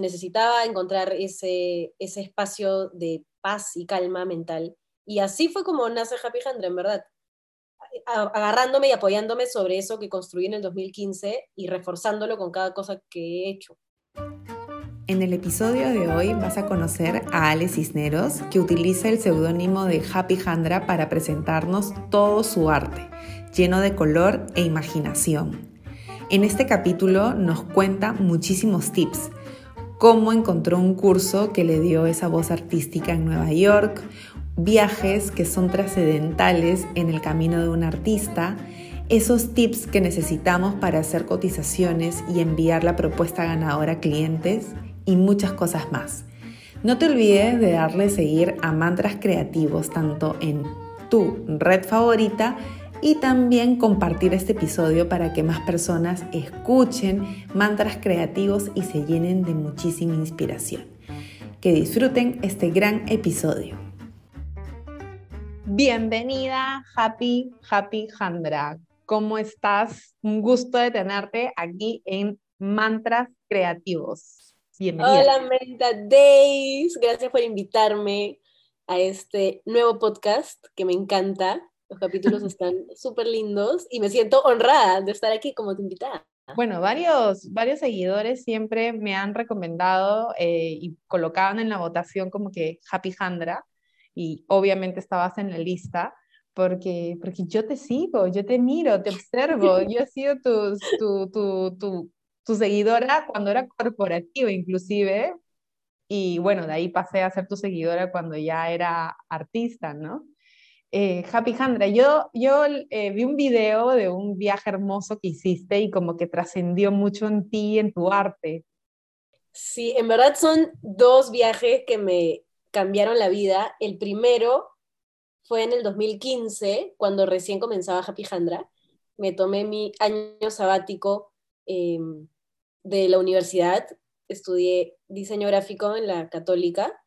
necesitaba encontrar ese, ese espacio de paz y calma mental. Y así fue como nace Happy Handra, en verdad. Agarrándome y apoyándome sobre eso que construí en el 2015 y reforzándolo con cada cosa que he hecho. En el episodio de hoy vas a conocer a Ale Cisneros, que utiliza el seudónimo de Happy Handra para presentarnos todo su arte, lleno de color e imaginación. En este capítulo nos cuenta muchísimos tips, cómo encontró un curso que le dio esa voz artística en Nueva York, viajes que son trascendentales en el camino de un artista, esos tips que necesitamos para hacer cotizaciones y enviar la propuesta ganadora a clientes y muchas cosas más. No te olvides de darle seguir a Mantras Creativos tanto en tu red favorita y también compartir este episodio para que más personas escuchen mantras creativos y se llenen de muchísima inspiración. Que disfruten este gran episodio. Bienvenida, Happy, Happy Handra. ¿Cómo estás? Un gusto de tenerte aquí en Mantras Creativos. Bienvenida. Hola, Menta Days. Gracias por invitarme a este nuevo podcast que me encanta los capítulos están súper lindos y me siento honrada de estar aquí como tu invitada. Bueno, varios, varios seguidores siempre me han recomendado eh, y colocaban en la votación como que Happy Handra y obviamente estabas en la lista porque, porque yo te sigo, yo te miro, te observo, yo he sido tu, tu, tu, tu, tu seguidora cuando era corporativa inclusive y bueno, de ahí pasé a ser tu seguidora cuando ya era artista, ¿no? Eh, Happy Handra, yo, eh, vi un video de un viaje hermoso que hiciste y como que trascendió mucho en ti, en tu arte. Sí, en verdad son dos viajes que me cambiaron la vida. El primero fue en el 2015, cuando recién comenzaba Happy Handra. Me tomé mi año sabático em, de la universidad, estudié diseño gráfico en la católica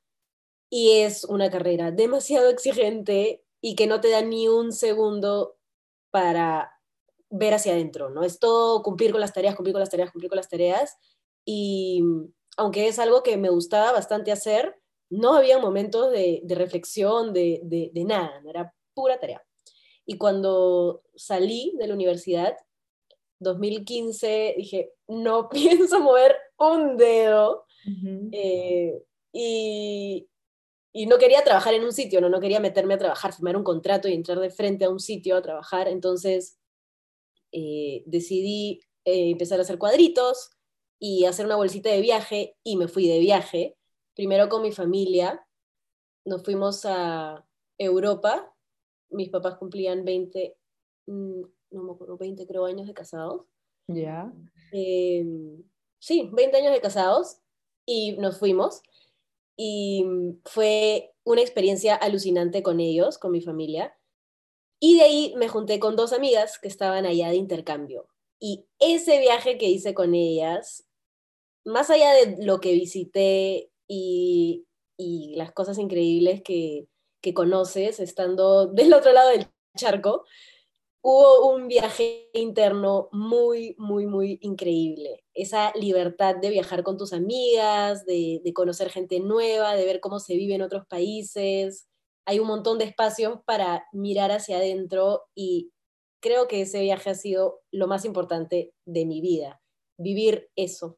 y es una carrera demasiado exigente y que no te da ni un segundo para ver hacia adentro, ¿no? Es todo cumplir con las tareas, cumplir con las tareas, cumplir con las tareas. Y aunque es algo que me gustaba bastante hacer, no había momentos de, de reflexión, de, de, de, nada, era pura tarea. Y cuando salí de la universidad, 2015, dije, no pienso mover un dedo. eh, y, y no quería trabajar en un sitio, no, no quería meterme a trabajar, firmar un contrato y entrar de frente a un sitio a trabajar. Entonces eh, decidí eh, empezar a hacer cuadritos y hacer una bolsita de viaje y me fui de viaje, primero con mi familia. Nos fuimos a Europa, mis papás cumplían 20, mm, no me acuerdo, 20 creo años de casados. Ya. Em, sí, 20 años de casados y nos fuimos y mm, fue una experiencia alucinante con ellos, con mi familia. Y de ahí me junté con dos amigas que estaban allá de intercambio. Y ese viaje que hice con ellas, más allá de lo que visité y, y las cosas increíbles que, que conoces estando del otro lado del charco, hubo un viaje interno muy, muy, muy increíble. Esa libertad de viajar con tus amigas, de, conocer gente nueva, de ver cómo se vive en otros países. Hay un montón de espacios para mirar hacia adentro y creo que ese viaje ha sido lo más importante de mi vida, vivir eso.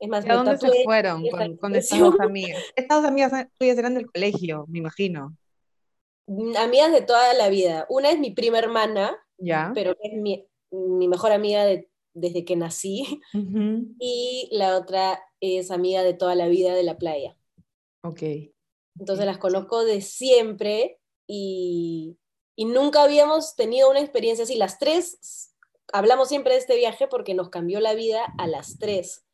Es más, ¿A dónde se fueron con, con estas dos amigas? Estas dos amigas tuyas eran del colegio, me imagino. Amigas de toda la vida. Una es mi prima hermana, pero es mi, mejor amiga desde que nací. Y la otra es amiga de toda la vida de la playa. Ok. Entonces las conozco de siempre y, y nunca habíamos tenido una experiencia así. Las tres hablamos siempre de este viaje porque nos cambió la vida a las tres.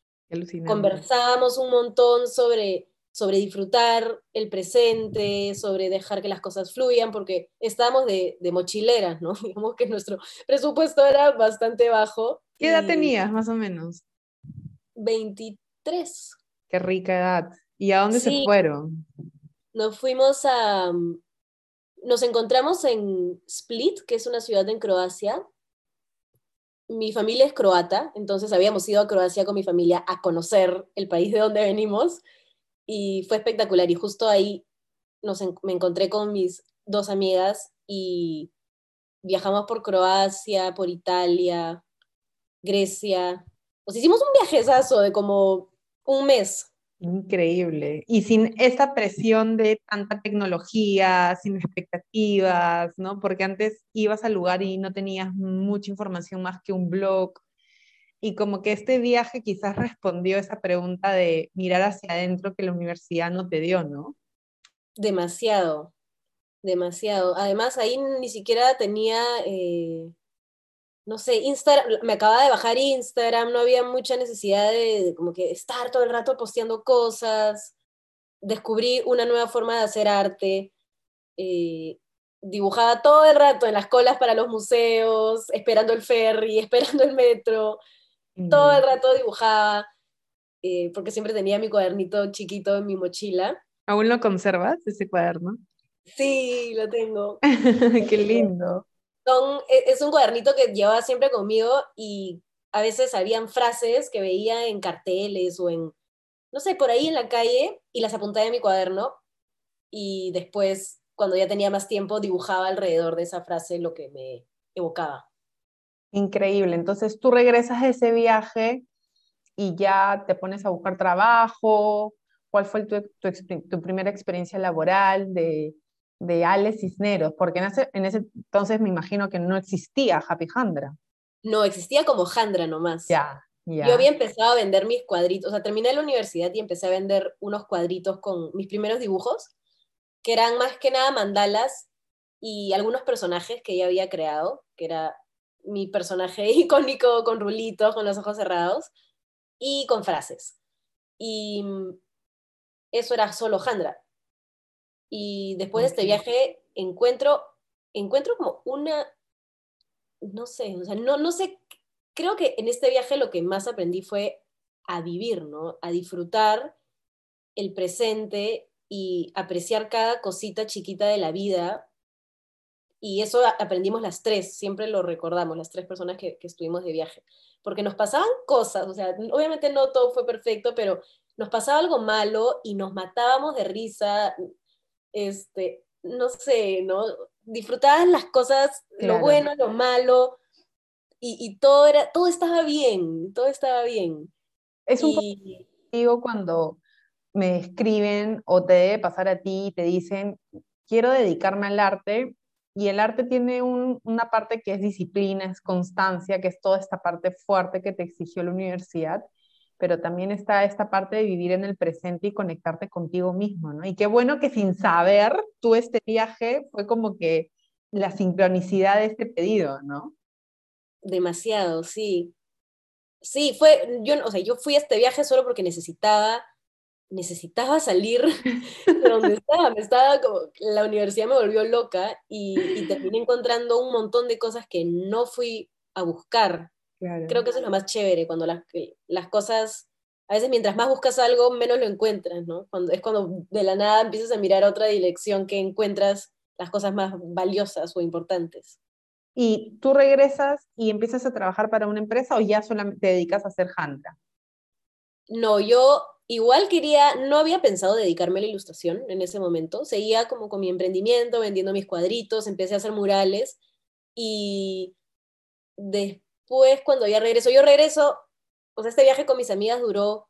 Conversábamos un montón sobre sobre disfrutar el presente, sobre dejar que las cosas fluyan, porque estábamos de, de mochileras, ¿no? Digamos que nuestro presupuesto era bastante bajo. ¿Qué edad tenías, más o menos? 23. Qué rica edad. ¿Y a dónde se fueron? Nos fuimos a... Nos encontramos en Split, que es una ciudad en Croacia, mi familia es croata, entonces habíamos ido a Croacia con mi familia a conocer el país de donde venimos y fue espectacular. Y justo ahí nos me encontré con mis dos amigas y viajamos por Croacia, por Italia, Grecia. Hicimos un viajezazo de como un mes. Increíble. Y sin esa presión de tanta tecnología, sin expectativas, ¿no? Porque antes ibas al lugar y no tenías mucha información más que un blog. Y como que este viaje quizás respondió esa pregunta de mirar hacia adentro que la universidad no te dio, ¿no? Demasiado, demasiado. Además, ahí ni siquiera tenía, eh, no sé, Instagram, me acababa de bajar Instagram, no había mucha necesidad de, como que estar todo el rato posteando cosas. Descubrí una nueva forma de hacer arte. Eh, dibujaba todo el rato en las colas para los museos, esperando el ferry, esperando el metro. Todo el rato dibujaba, eh, porque siempre tenía mi cuadernito chiquito en mi mochila. ¿Aún lo conservas, ese cuaderno? Sí, lo tengo. Qué lindo. E, es un cuadernito que llevaba siempre conmigo y a veces habían frases que veía en carteles o en, no sé, por ahí en la calle y las apuntaba en mi cuaderno y después, cuando ya tenía más tiempo, dibujaba alrededor de esa frase lo que me evocaba. Increíble. Entonces tú regresas de ese viaje y ya te pones a buscar trabajo. ¿Cuál fue tu, tu, primera experiencia laboral de, de Ale Cisneros? Porque en ese, en ese entonces me imagino que no existía Happy Handra. No, existía como Handra nomás. Ya, ya. Yo había empezado a vender mis cuadritos, o sea, terminé la universidad y empecé a vender unos cuadritos con mis primeros dibujos, que eran más que nada mandalas y algunos personajes que ya había creado, que era mi personaje icónico con rulitos, con los ojos cerrados y con frases. Y eso era solo Jandra. Y después de este viaje encuentro, encuentro como una, no sé, o sea, no, no sé, creo que en este viaje lo que más aprendí fue a vivir, ¿no? A disfrutar el presente y apreciar cada cosita chiquita de la vida y eso aprendimos las tres, siempre lo recordamos, las tres personas que, estuvimos de viaje, porque nos pasaban cosas, o sea, obviamente no todo fue perfecto, pero nos pasaba algo malo y nos matábamos de risa, este, no sé, ¿no? Disfrutaban las cosas, lo bueno, lo malo, y, todo, era, todo estaba bien, todo estaba bien. Es un digo cuando me escriben o te debe pasar a ti y te dicen, quiero dedicarme al arte, y el arte tiene una parte que es disciplina, es constancia, que es toda esta parte fuerte que te exigió la universidad, pero también está esta parte de vivir en el presente y conectarte contigo mismo, ¿no? Y qué bueno que sin saber, tú este viaje fue como que la sincronicidad de este pedido, ¿no? Demasiado, sí. Sí, fue, yo, o sea, yo fui a este viaje solo porque necesitaba necesitaba salir de donde estaba, me estaba como, la universidad me volvió loca y, terminé encontrando un montón de cosas que no fui a buscar. Creo que eso es lo más chévere, cuando las, las cosas, a veces mientras más buscas algo, menos lo encuentras, ¿no? Cuando, es cuando de la nada empiezas a mirar otra dirección que encuentras las cosas más valiosas o importantes. ¿Y tú regresas y empiezas a trabajar para una empresa o ya solamente te dedicas a hacer handa? No, yo Igual quería, no había pensado dedicarme a la ilustración en ese momento, seguía como con mi emprendimiento, vendiendo mis cuadritos, empecé a hacer murales y después cuando ya regreso, yo regreso, o sea, este viaje con mis amigas duró,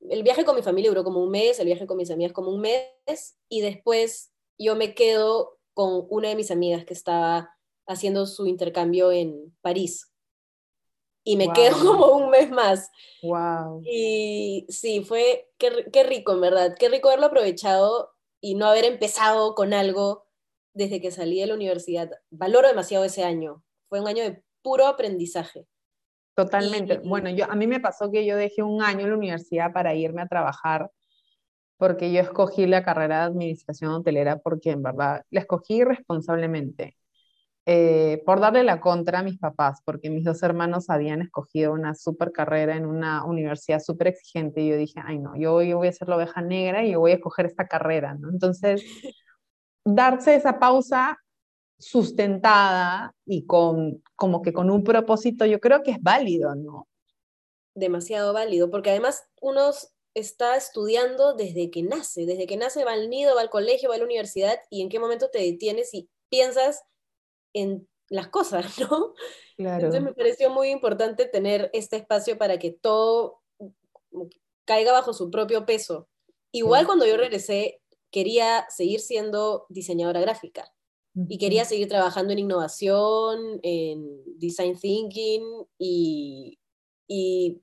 el viaje con mi familia duró como un mes, el viaje con mis amigas como un mes y después yo me quedo con una de mis amigas que estaba haciendo su intercambio en París y me quedo como un mes más. Wow. Y sí, fue, qué, qué, rico, en verdad, qué rico haberlo aprovechado y no haber empezado con algo desde que salí de la universidad. Valoro demasiado ese año, fue un año de puro aprendizaje. Totalmente. bueno, yo, a mí me pasó que yo dejé un año en la universidad para irme a trabajar porque yo escogí la carrera de administración hotelera porque en verdad la escogí responsablemente. Eh, por darle la contra a mis papás, porque mis dos hermanos habían escogido una super carrera en una universidad súper exigente y yo dije, ay no, yo, voy a ser la oveja negra y yo voy a escoger esta carrera, ¿no? Entonces, darse esa pausa sustentada y con como que con un propósito, yo creo que es válido, ¿no? Demasiado válido, porque además uno está estudiando desde que nace, desde que nace va al nido, va al colegio, va a la universidad y en qué momento te detienes y piensas en las cosas, ¿no? Claro. Entonces me pareció muy importante tener este espacio para que todo caiga bajo su propio peso. Igual cuando yo regresé, quería seguir siendo diseñadora gráfica y quería seguir trabajando en innovación, en design thinking y, y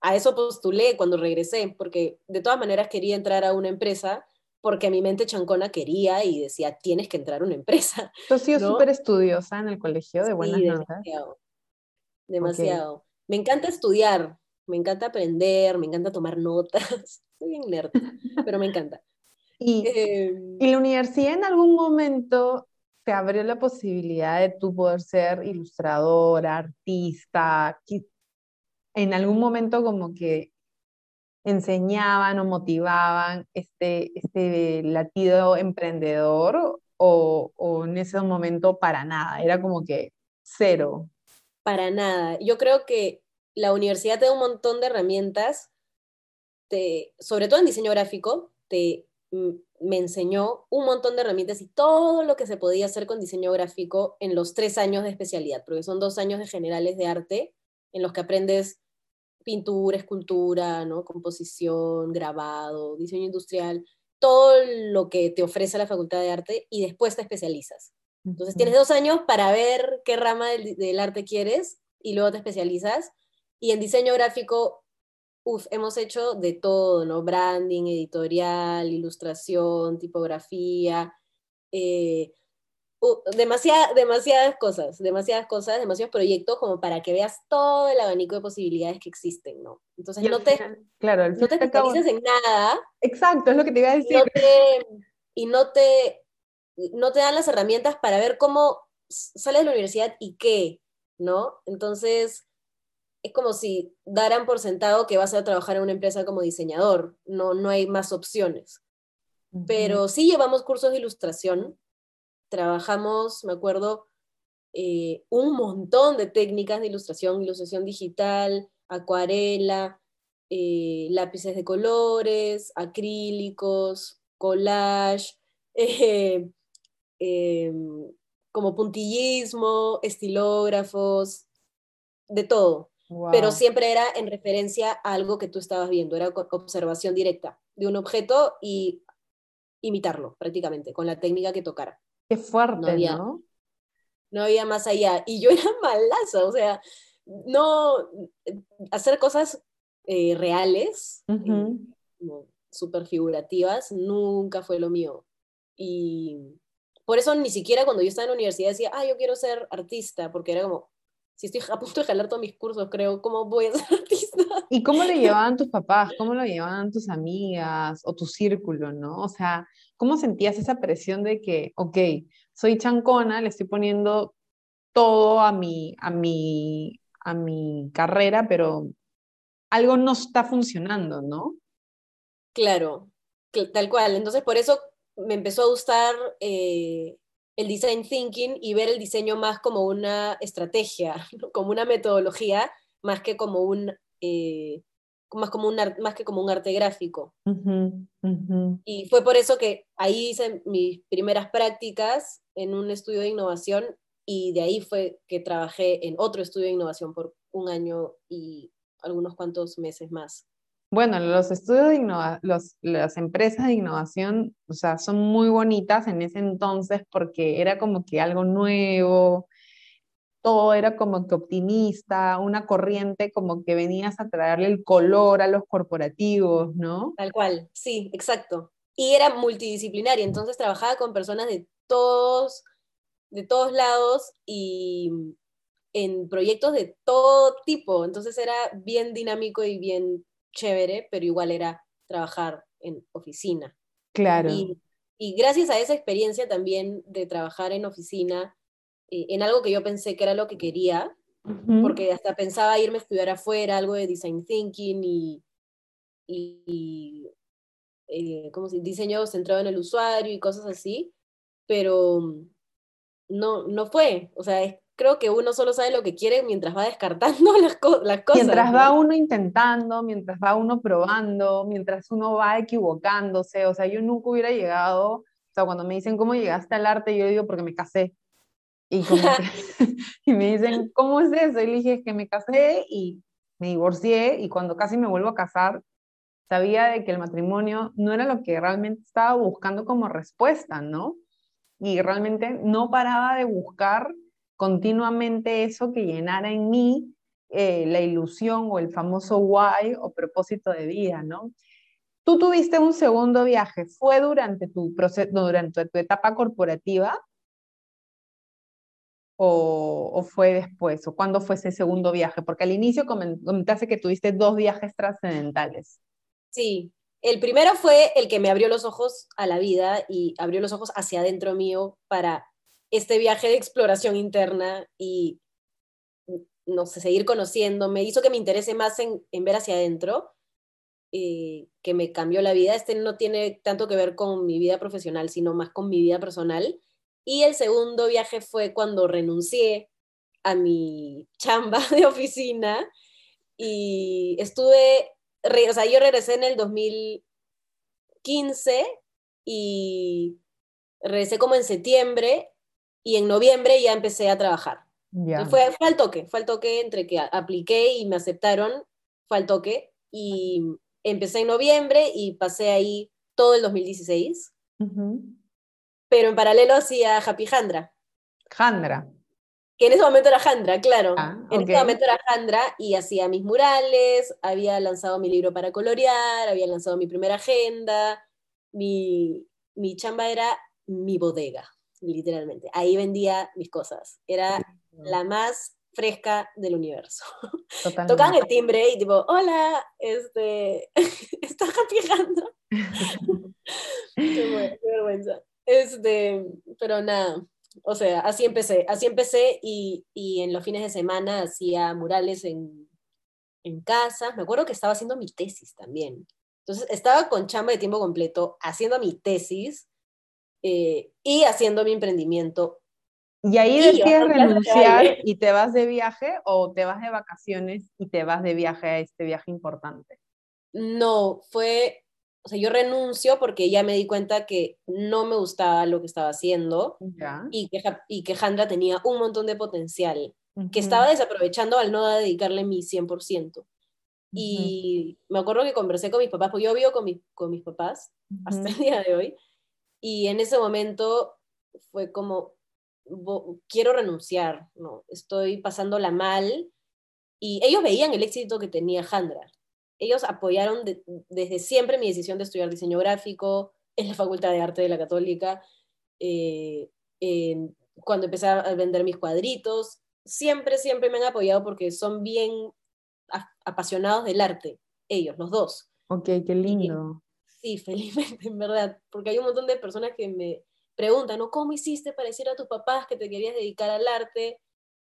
a eso postulé cuando regresé, porque de todas maneras quería entrar a una empresa porque mi mente chancona quería y decía, tienes que entrar a una empresa. Tú has sido súper estudiosa en el colegio, de buenas sí, demasiado, Demasiado. Me encanta estudiar, me encanta aprender, me encanta tomar notas. Soy bien nerd, pero me encanta. ¿Y, em, ¿Y la universidad en algún momento te abrió la posibilidad de tú poder ser ilustradora, artista? En algún momento como que enseñaban o motivaban este, este latido emprendedor o, o en ese momento para nada? Era como que cero. Para nada. Yo creo que la universidad te da un montón de herramientas, te, sobre todo en diseño gráfico, te, me enseñó un montón de herramientas y todo lo que se podía hacer con diseño gráfico en los tres años de especialidad, porque son dos años de generales de arte en los que aprendes pintura, escultura, ¿no? composición, grabado, diseño industrial, todo lo que te ofrece la Facultad de Arte y después te especializas. Entonces tienes dos años para ver qué rama del, arte quieres y luego te especializas. Y en diseño gráfico, uf, hemos hecho de todo, ¿no? Branding, editorial, ilustración, tipografía, eh, demasiadas cosas, demasiadas cosas, demasiados proyectos como para que veas todo el abanico de posibilidades que existen, ¿no? Entonces no te, claro, no te especializas en nada. Exacto, es lo que te iba a decir. y no te, no te dan las herramientas para ver cómo sales de la universidad y qué, ¿no? Entonces, es como si daran por sentado que vas a trabajar en una empresa como diseñador, no, no hay más opciones. Pero sí llevamos cursos de ilustración, trabajamos, me acuerdo, eh, un montón de técnicas de ilustración, ilustración digital, acuarela, eh, lápices de colores, acrílicos, collage, eh, como puntillismo, estilógrafos, de todo. Pero siempre era en referencia a algo que tú estabas viendo, era observación directa de un objeto y imitarlo prácticamente con la técnica que tocara. Qué fuerte, no había, ¿no? había más allá. Y yo era malaza, o sea, no hacer cosas eh, reales, súper figurativas, nunca fue lo mío. Y por eso ni siquiera cuando yo estaba en la universidad decía, ah, yo quiero ser artista, porque era como, si estoy a punto de jalar todos mis cursos, creo, ¿cómo voy a ser artista? ¿Y cómo le llevaban tus papás? ¿Cómo lo llevaban tus amigas o tu círculo, no? O sea, ¿cómo sentías esa presión de que, ok, soy chancona, le estoy poniendo todo a mi, a mi, a mi carrera, pero algo no está funcionando, ¿no? Claro, tal cual. Entonces, por eso me empezó a gustar eh, el design thinking y ver el diseño más como una estrategia, como una metodología, más que como un, eh, más, como un más que como un arte gráfico. Y fue por eso que ahí hice mis primeras prácticas en un estudio de innovación y de ahí fue que trabajé en otro estudio de innovación por un año y algunos cuantos meses más. Bueno, los estudios de innovación, las empresas de innovación, o sea, son muy bonitas en ese entonces porque era como que algo nuevo, todo era como que optimista, una corriente como que venías a traerle el color a los corporativos, ¿no? Tal cual, sí, exacto. Y era multidisciplinaria, entonces trabajaba con personas de todos, de todos lados y en proyectos de todo tipo, entonces era bien dinámico y bien chévere, pero igual era trabajar en oficina. Claro. Y, gracias a esa experiencia también de trabajar en oficina, eh, en algo que yo pensé que era lo que quería, porque hasta pensaba irme a estudiar afuera, algo de design thinking y, y, eh, ¿cómo se diseño centrado en el usuario y cosas así, pero no, no fue. O sea, creo que uno solo sabe lo que quiere mientras va descartando las, las cosas. Mientras va uno intentando, mientras va uno probando, mientras uno va equivocándose. O sea, yo nunca hubiera llegado, o sea, cuando me dicen cómo llegaste al arte, yo digo porque me casé. Y, me dicen, ¿cómo es eso? Y dije, es que me casé y me divorcié y cuando casi me vuelvo a casar, sabía de que el matrimonio no era lo que realmente estaba buscando como respuesta, ¿no? Y realmente no paraba de buscar continuamente eso que llenara en mí eh, la ilusión o el famoso why o propósito de vida, ¿no? Tú tuviste un segundo viaje, ¿fue durante tu, proceso, durante tu etapa corporativa o, fue después? ¿O cuándo fue ese segundo viaje? Porque al inicio comentaste que tuviste dos viajes trascendentales. Sí, el primero fue el que me abrió los ojos a la vida y abrió los ojos hacia adentro mío para este viaje de exploración interna y, no sé, seguir conociendo. Me hizo que me interese más en, ver hacia adentro, eh, que me cambió la vida. Este no tiene tanto que ver con mi vida profesional, sino más con mi vida personal. Y el segundo viaje fue cuando renuncié a mi chamba de oficina y estuve o sea, yo regresé en el 2015 y regresé como en septiembre y en noviembre ya empecé a trabajar. Fue, fue al toque, fue al toque entre que apliqué y me aceptaron, fue al toque y empecé en noviembre y pasé ahí todo el 2016. Pero en paralelo hacía Happy Jandra. Jandra que en ese momento era Jandra, claro. Ah, en ese momento era Jandra y hacía mis murales, había lanzado mi libro para colorear, había lanzado mi primera agenda, mi, mi chamba era mi bodega, literalmente. Ahí vendía mis cosas. Era la más fresca del universo. Tocaban el timbre y tipo, hola, este, ¿estás Jandra? qué, qué vergüenza. Este, pero nada, o sea, así empecé, así empecé y, y en los fines de semana hacía murales en, en casa. Me acuerdo que estaba haciendo mi tesis también. Entonces estaba con chamba de tiempo completo haciendo mi tesis eh, y haciendo mi emprendimiento. ¿Y ahí decides renunciar y te vas de viaje o te vas de vacaciones y te vas de viaje a este viaje importante? No, fue o sea, yo renuncio porque ya me di cuenta que no me gustaba lo que estaba haciendo y que, y que Jandra tenía un montón de potencial que estaba desaprovechando al no dedicarle mi 100%. Y me acuerdo que conversé con mis papás, porque yo vivo con, con mis papás hasta el día de hoy, y en ese momento fue como, quiero renunciar, ¿no? estoy pasándola mal, y ellos veían el éxito que tenía Jandra, ellos apoyaron desde siempre mi decisión de estudiar diseño gráfico en la Facultad de Arte de la Católica, eh, cuando empecé a vender mis cuadritos, siempre, siempre me han apoyado porque son bien apasionados del arte, ellos, los dos. Ok, qué lindo. sí, felizmente, en verdad, porque hay un montón de personas que me preguntan, ¿no? ¿Cómo hiciste para decir a tus papás que te querías dedicar al arte?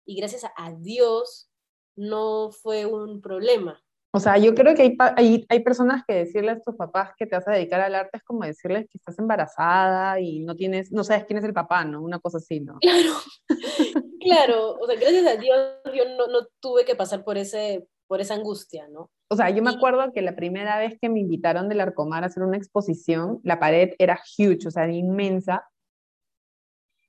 Y gracias a Dios no fue un problema. O sea, yo creo que hay, hay, hay, personas que decirle a tus papás que te vas a dedicar al arte es como decirles que estás embarazada y no tienes, no sabes quién es el papá, ¿no? Una cosa así, ¿no? Claro, claro. O sea, gracias a Dios yo no, no, tuve que pasar por, ese, por esa angustia, ¿no? O sea, yo me acuerdo que la primera vez que me invitaron del Arcomar a hacer una exposición, la pared era huge, o sea, inmensa.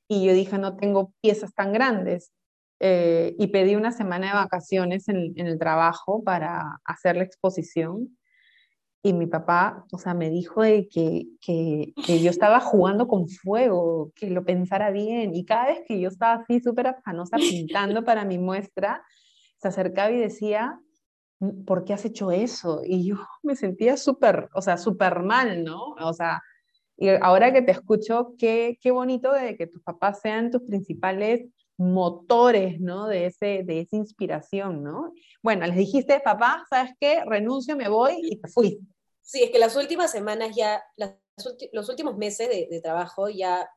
Y yo dije, no tengo piezas tan grandes. Eh, y pedí una semana de vacaciones en, el trabajo para hacer la exposición. Y mi papá, o sea, me dijo de que, que, yo estaba jugando con fuego, que lo pensara bien. Y cada vez que yo estaba así súper afanosa pintando para mi muestra, se acercaba y decía, mm, ¿por qué has hecho eso? Y yo me sentía súper, o sea, súper mal, ¿no? O sea, y ahora que te escucho, qué, qué bonito de que tus papás sean tus principales motores, ¿no? De, ese, de esa inspiración, ¿no? Bueno, les dijiste, papá, ¿sabes qué? Renuncio, me voy y te fui. Sí, es que las últimas semanas ya, los últimos meses de, trabajo ya,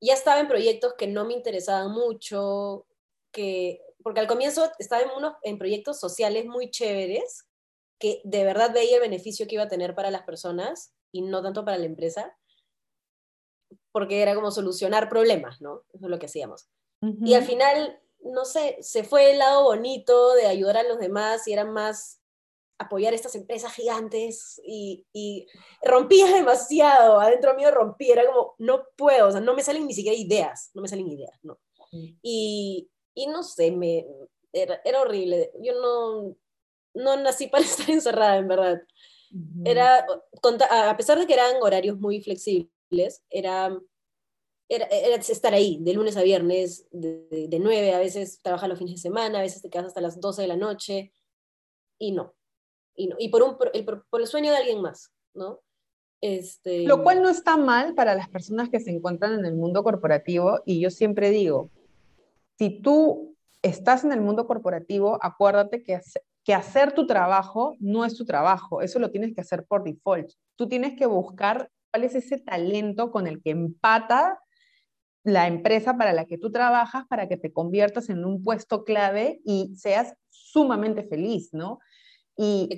ya estaba en proyectos que no me interesaban mucho, que, porque al comienzo estaba en, unos, en proyectos sociales muy chéveres, que de verdad veía el beneficio que iba a tener para las personas y no tanto para la empresa porque era como solucionar problemas, ¿no? Eso es lo que hacíamos. Y al final, no sé, se fue el lado bonito de ayudar a los demás y era más apoyar estas empresas gigantes y, y rompía demasiado, adentro mío rompía, era como, no puedo, o sea, no me salen ni siquiera ideas, no me salen ideas, ¿no? Y, y no sé, me, era, era horrible, yo no, no nací para estar encerrada, en verdad. Era, a pesar de que eran horarios muy flexibles, era, era, estar ahí, de lunes a viernes, de, de, 9, a veces trabajas los fines de semana, a veces te quedas hasta las 12 de la noche, y no. Y, no, y por, un, por, el, por el sueño de alguien más, ¿no? Este... Lo cual no está mal para las personas que se encuentran en el mundo corporativo, y yo siempre digo, si tú estás en el mundo corporativo, acuérdate que, que hacer tu trabajo no es tu trabajo, eso lo tienes que hacer por default. Tú tienes que buscar cuál es ese talento con el que empata la empresa para la que tú trabajas para que te conviertas en un puesto clave y seas sumamente feliz, ¿no? Y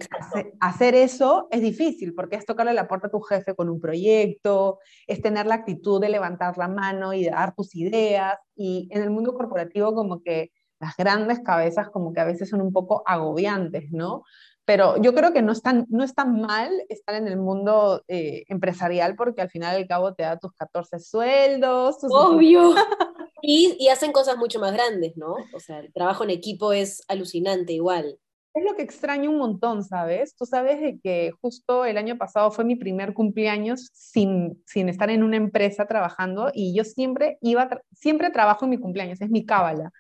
hacer eso es difícil porque es tocarle la puerta a tu jefe con un proyecto, es tener la actitud de levantar la mano y dar tus ideas. Y en el mundo corporativo como que las grandes cabezas como que a veces son un poco agobiantes, ¿no? Pero yo creo que no es tan, no es mal estar en el mundo eh, empresarial porque al final al cabo te da tus 14 sueldos. Obvio. y, y hacen cosas mucho más grandes, ¿no? O sea, el trabajo en equipo es alucinante igual. Es lo que extraño un montón, ¿sabes? Tú sabes de que justo el año pasado fue mi primer cumpleaños sin, sin estar en una empresa trabajando y yo siempre iba, siempre trabajo en mi cumpleaños, es mi cábala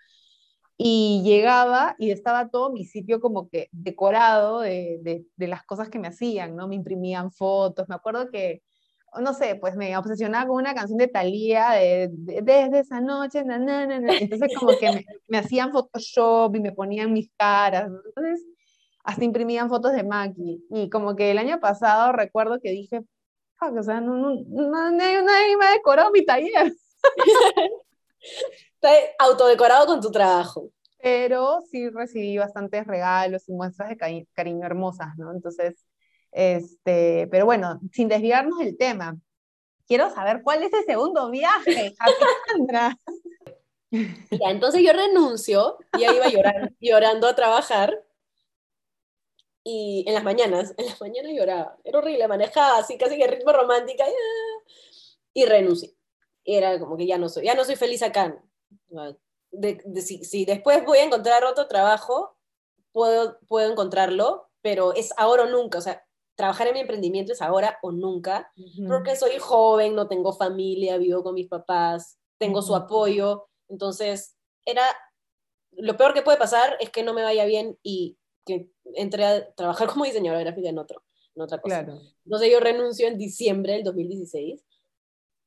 y llegaba y estaba todo mi sitio como que decorado de, de, las cosas que me hacían, ¿no? Me imprimían fotos, me acuerdo que, no sé, pues me obsesionaba con una canción de Thalía de, desde esa noche, na, na, na, entonces como que me, me, hacían Photoshop y me ponían mis caras, entonces hasta imprimían fotos de Maki, y como que el año pasado recuerdo que dije, o sea, no, no, nadie, nadie me ha decorado mi taller. Autodecorado con tu trabajo. Pero sí recibí bastantes regalos y muestras de cariño hermosas, ¿no? Entonces, este, pero bueno, sin desviarnos del tema, quiero saber cuál es el segundo viaje, Alejandra. Ya, entonces yo renuncio, y ahí iba llorando, llorando a trabajar, y en las mañanas, en las mañanas lloraba, era horrible, manejaba así casi que ritmo romántica, y, y renuncié. Era como que ya no soy, ya no soy feliz acá, de, si, después voy a encontrar otro trabajo, puedo, puedo encontrarlo, pero es ahora o nunca. O sea, trabajar en mi emprendimiento es ahora o nunca, porque soy joven, no tengo familia, vivo con mis papás, tengo su apoyo. Entonces, era lo peor que puede pasar es que no me vaya bien y que entre a trabajar como diseñadora gráfica en, otro, en otra cosa. Entonces yo renuncio en diciembre del 2016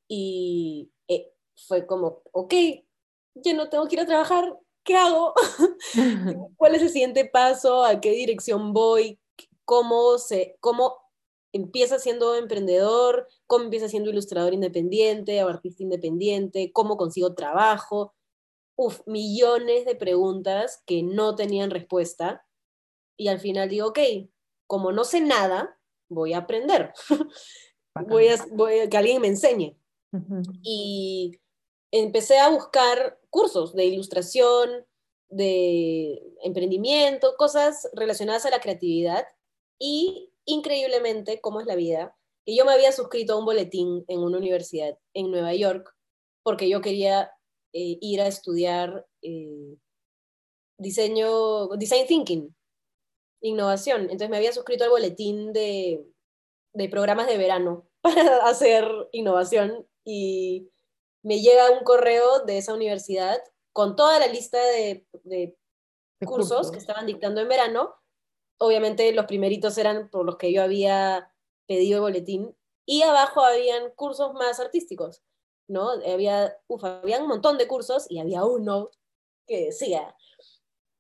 y eh, fue como, ok, ya no tengo que ir a trabajar, ¿qué hago? ¿Cuál es el siguiente paso? ¿A qué dirección voy? ¿Cómo, se, cómo empieza siendo emprendedor? ¿Cómo empieza siendo ilustrador independiente o artista independiente? ¿Cómo consigo trabajo? Uf, millones de preguntas que no tenían respuesta. Y al final digo, ok, como no sé nada, voy a aprender. voy, a, voy que alguien me enseñe. Y empecé a buscar cursos de ilustración, de emprendimiento, cosas relacionadas a la creatividad y increíblemente, cómo es la vida, que yo me había suscrito a un boletín en una universidad en Nueva York porque yo quería eh, ir a estudiar eh, diseño, design thinking, innovación. Entonces me había suscrito al boletín de, de programas de verano para hacer innovación y me llega un correo de esa universidad con toda la lista de, cursos, que estaban dictando en verano. Obviamente los primeritos eran por los que yo había pedido el boletín y abajo habían cursos más artísticos, ¿no? Había, uf, había un montón de cursos y había uno que decía,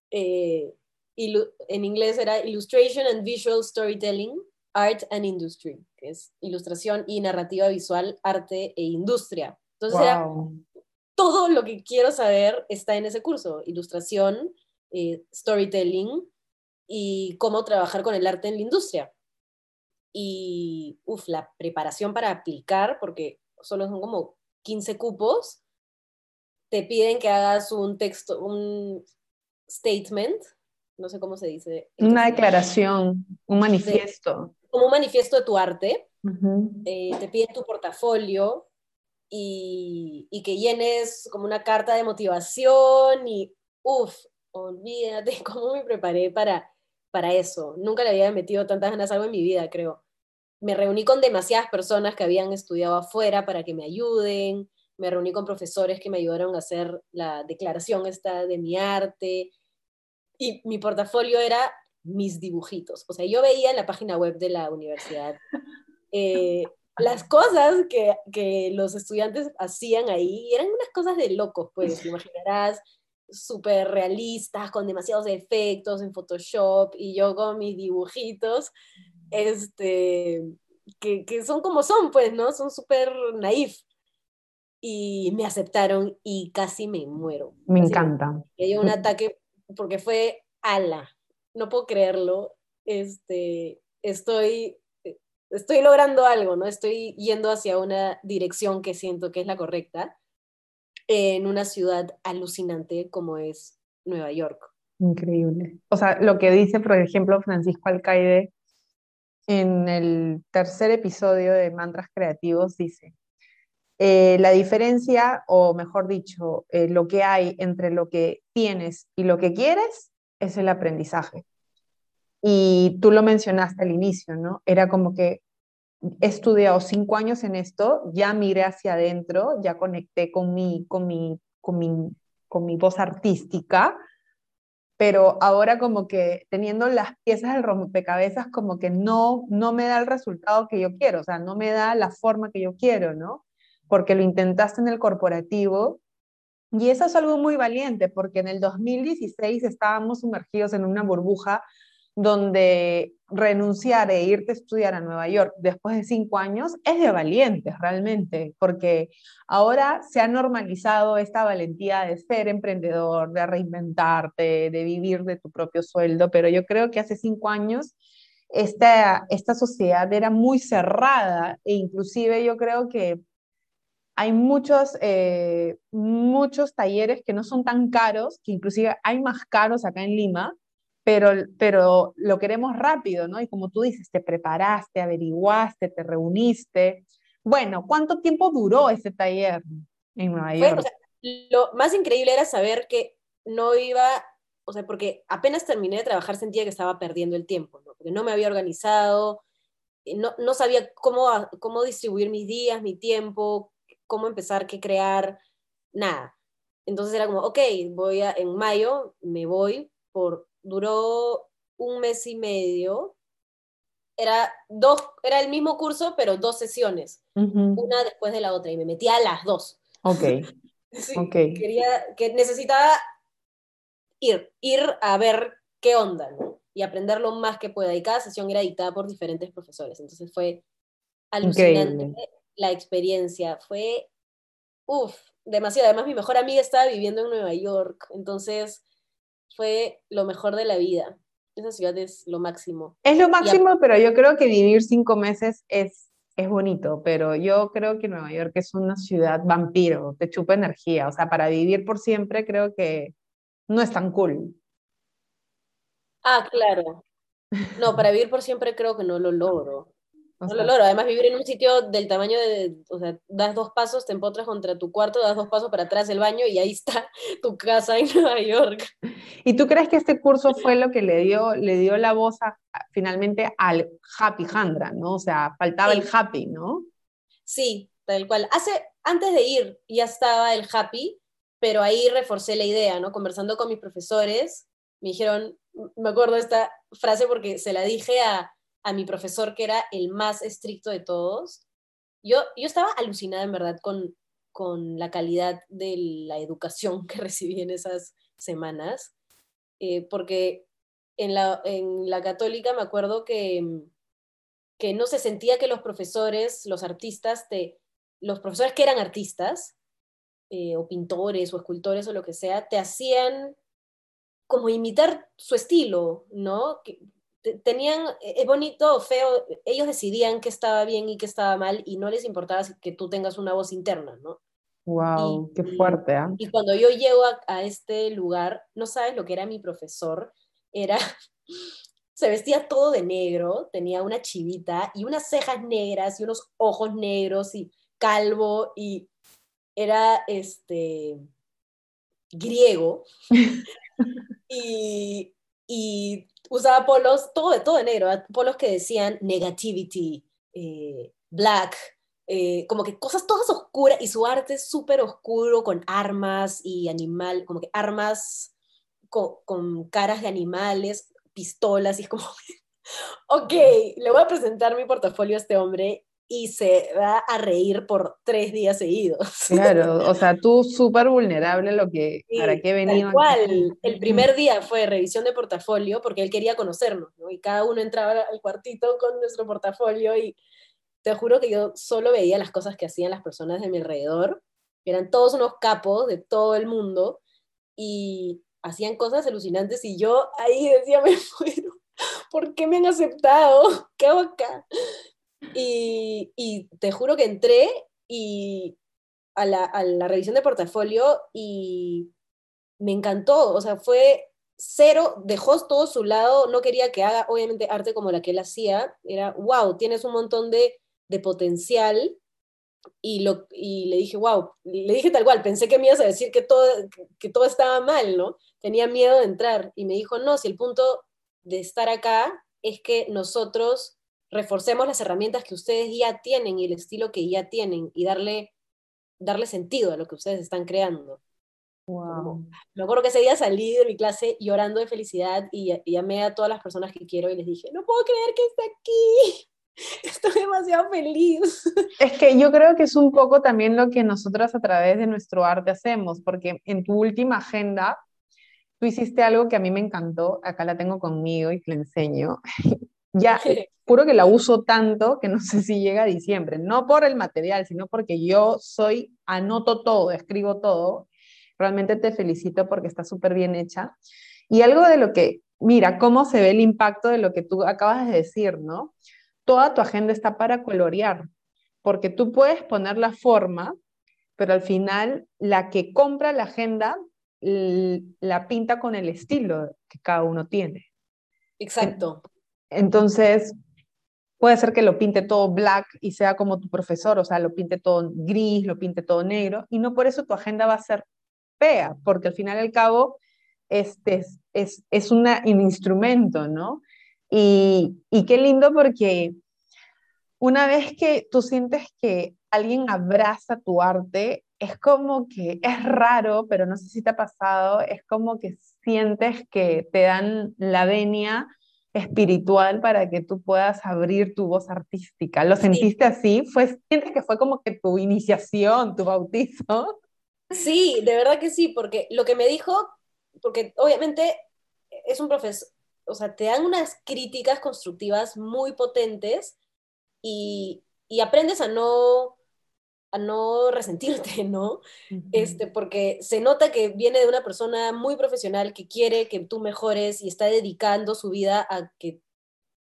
eh, en inglés era Illustration and Visual Storytelling, Art and Industry, que es ilustración y narrativa visual, arte e industria. Entonces todo lo que quiero saber está en ese curso, ilustración, eh, storytelling y cómo trabajar con el arte en la industria. Y, uff, la preparación para aplicar, porque solo son como 15 cupos, te piden que hagas un texto, un statement, no sé cómo se dice. Una declaración, un manifiesto. como un manifiesto de tu arte. Eh, te piden tu portafolio y, y, que llenes como una carta de motivación y, uff, olvídate cómo me preparé para, para eso. Nunca le había metido tantas ganas a algo en mi vida, creo. Me reuní con demasiadas personas que habían estudiado afuera para que me ayuden. Me reuní con profesores que me ayudaron a hacer la declaración esta de mi arte y mi portafolio era mis dibujitos. O sea, yo veía en la página web de la universidad eh, las cosas que, que, los estudiantes hacían ahí, eran unas cosas de locos, pues, te imaginarás, súper realistas, con demasiados efectos en Photoshop, y yo con mis dibujitos, este, que, que son como son, pues, ¿no? Son súper naif. Y me aceptaron y casi me muero. Me encanta. Y hay un ataque porque fue ala, no puedo creerlo, este, estoy, estoy logrando algo, ¿no? Estoy yendo hacia una dirección que siento que es la correcta en una ciudad alucinante como es Nueva York. Increíble. O sea, lo que dice, por ejemplo, Francisco Alcaide en el tercer episodio de Mantras Creativos, dice, eh, la diferencia, o mejor dicho, eh, lo que hay entre lo que tienes y lo que quieres es el aprendizaje. Y tú lo mencionaste al inicio, ¿no? Era como que he estudiado cinco años en esto, ya miré hacia adentro, ya conecté con mi, con mi, con mi, con mi voz artística, pero ahora como que teniendo las piezas del rompecabezas como que no, no me da el resultado que yo quiero, o sea, no me da la forma que yo quiero, ¿no? porque lo intentaste en el corporativo. Y eso es algo muy valiente, porque en el 2016 estábamos sumergidos en una burbuja donde renunciar e irte a estudiar a Nueva York después de cinco años es de valientes realmente, porque ahora se ha normalizado esta valentía de ser emprendedor, de reinventarte, de vivir de tu propio sueldo, pero yo creo que hace cinco años esta, esta sociedad era muy cerrada e inclusive yo creo que hay muchos, eh, muchos talleres que no son tan caros, que inclusive hay más caros acá en Lima, pero, pero lo queremos rápido, ¿no? Y como tú dices, te preparaste, averiguaste, te reuniste. Bueno, ¿cuánto tiempo duró ese taller en Nueva York? lo más increíble era saber que no iba, o sea, porque apenas terminé de trabajar sentía que estaba perdiendo el tiempo, ¿no? Porque no me había organizado, no, no sabía cómo, cómo distribuir mis días, mi tiempo, cómo empezar, qué crear, nada. Entonces era como, ok, voy a, en mayo me voy, por, duró un mes y medio, era, dos, era el mismo curso, pero dos sesiones, una después de la otra, y me metí a las dos. Ok. sí, Quería, que necesitaba ir, ir a ver qué onda, ¿no? Y aprender lo más que pueda. Y cada sesión era dictada por diferentes profesores. Entonces fue alucinante la experiencia. Fue, uff, demasiado. Además, mi mejor amiga estaba viviendo en Nueva York, entonces fue lo mejor de la vida. Esa ciudad es lo máximo. Es lo máximo, pero yo creo que vivir cinco meses es, es bonito, pero yo creo que Nueva York es una ciudad vampiro, te chupa energía, o sea, para vivir por siempre creo que no es tan cool. Ah, claro. No, para vivir por siempre creo que no lo logro. No lo logro. Además, vivir en un sitio del tamaño de, o sea, das dos pasos, te empotras contra tu cuarto, das dos pasos para atrás del baño y ahí está tu casa en Nueva York. ¿Y tú crees que este curso fue lo que le dio, le dio la voz finalmente al Happy Handra, ¿no? O sea, faltaba el Happy, ¿no? Sí, tal cual. Hace, antes de ir ya estaba el Happy, pero ahí reforcé la idea, ¿no? Conversando con mis profesores, me dijeron, me acuerdo esta frase porque se la dije a a mi profesor, que era el más estricto de todos, yo, yo estaba alucinada en verdad con, con la calidad de la educación que recibí en esas semanas, eh, porque en la, en la católica me acuerdo que, que no se sentía que los profesores, los artistas, te, los profesores que eran artistas, eh, o pintores o escultores o lo que sea, te hacían como imitar su estilo, ¿no? Tenían, es eh, bonito o feo, ellos decidían qué estaba bien y qué estaba mal y no les importaba que tú tengas una voz interna, ¿no? Wow, qué fuerte, ¿ah? Y cuando yo llego a, este lugar, no sabes lo que era mi profesor, era, se vestía todo de negro, tenía una chivita y unas cejas negras y unos ojos negros y calvo y era este griego y, y, usaba polos, todo de, todo negro, polos que decían negativity, eh, black, eh, como que cosas todas oscuras y su arte es súper oscuro con armas y animal, como que armas con, caras de animales, pistolas y es como, ok, le voy a presentar mi portafolio a este hombre y se va a reír por tres días seguidos. Claro, o sea, tú súper vulnerable lo que, ¿para qué venía? Tal el primer día fue revisión de portafolio porque él quería conocernos, ¿no? Y cada uno entraba al cuartito con nuestro portafolio y te juro que yo solo veía las cosas que hacían las personas de mi alrededor, eran todos unos capos de todo el mundo y hacían cosas alucinantes y yo ahí decía, me muero, ¿por qué me han aceptado? ¿Qué hago acá? Y, te juro que entré y a la, a la revisión de portafolio y me encantó, o sea, fue cero, dejó todo su lado, no quería que haga obviamente arte como la que él hacía, era, wow, tienes un montón de de potencial y, lo, y le dije, wow, le dije tal cual, pensé que me ibas a decir que todo, que todo estaba mal, ¿no? Tenía miedo de entrar y me dijo, no, si el punto de estar acá es que nosotros reforcemos las herramientas que ustedes ya tienen y el estilo que ya tienen y darle, darle sentido a lo que ustedes están creando. Wow. Me acuerdo que ese día salí de mi clase llorando de felicidad y, y llamé a todas las personas que quiero y les dije, no puedo creer que esté aquí. Estoy demasiado feliz. Es que yo creo que es un poco también lo que nosotras a través de nuestro arte hacemos, porque en tu última agenda tú hiciste algo que a mí me encantó, acá la tengo conmigo y te la enseño. ya, puro que la uso tanto que no sé si llega a diciembre, no por el material, sino porque yo soy, anoto todo, escribo todo. Realmente te felicito porque está súper bien hecha. Y algo de lo que, mira, cómo se ve el impacto de lo que tú acabas de decir, ¿no? toda tu agenda está para colorear, porque tú puedes poner la forma, pero al final la que compra la agenda la pinta con el estilo que cada uno tiene. Exacto. Entonces, puede ser que lo pinte todo black y sea como tu profesor, o sea, lo pinte todo gris, lo pinte todo negro, y no por eso tu agenda va a ser fea, porque al final y al cabo este es, es, es un instrumento, ¿no? Y, qué lindo porque una vez que tú sientes que alguien abraza tu arte, es como que es raro, pero no sé si te ha pasado, es como que sientes que te dan la venia espiritual para que tú puedas abrir tu voz artística. ¿Lo sentiste así? ¿Fue, ¿Sientes que fue como que tu iniciación, tu bautizo? Sí, de verdad que sí, porque lo que me dijo, porque obviamente es un profesor, o sea, te dan unas críticas constructivas muy potentes y, aprendes a no, a no resentirte, ¿no? este, porque se nota que viene de una persona muy profesional que quiere que tú mejores y está dedicando su vida a que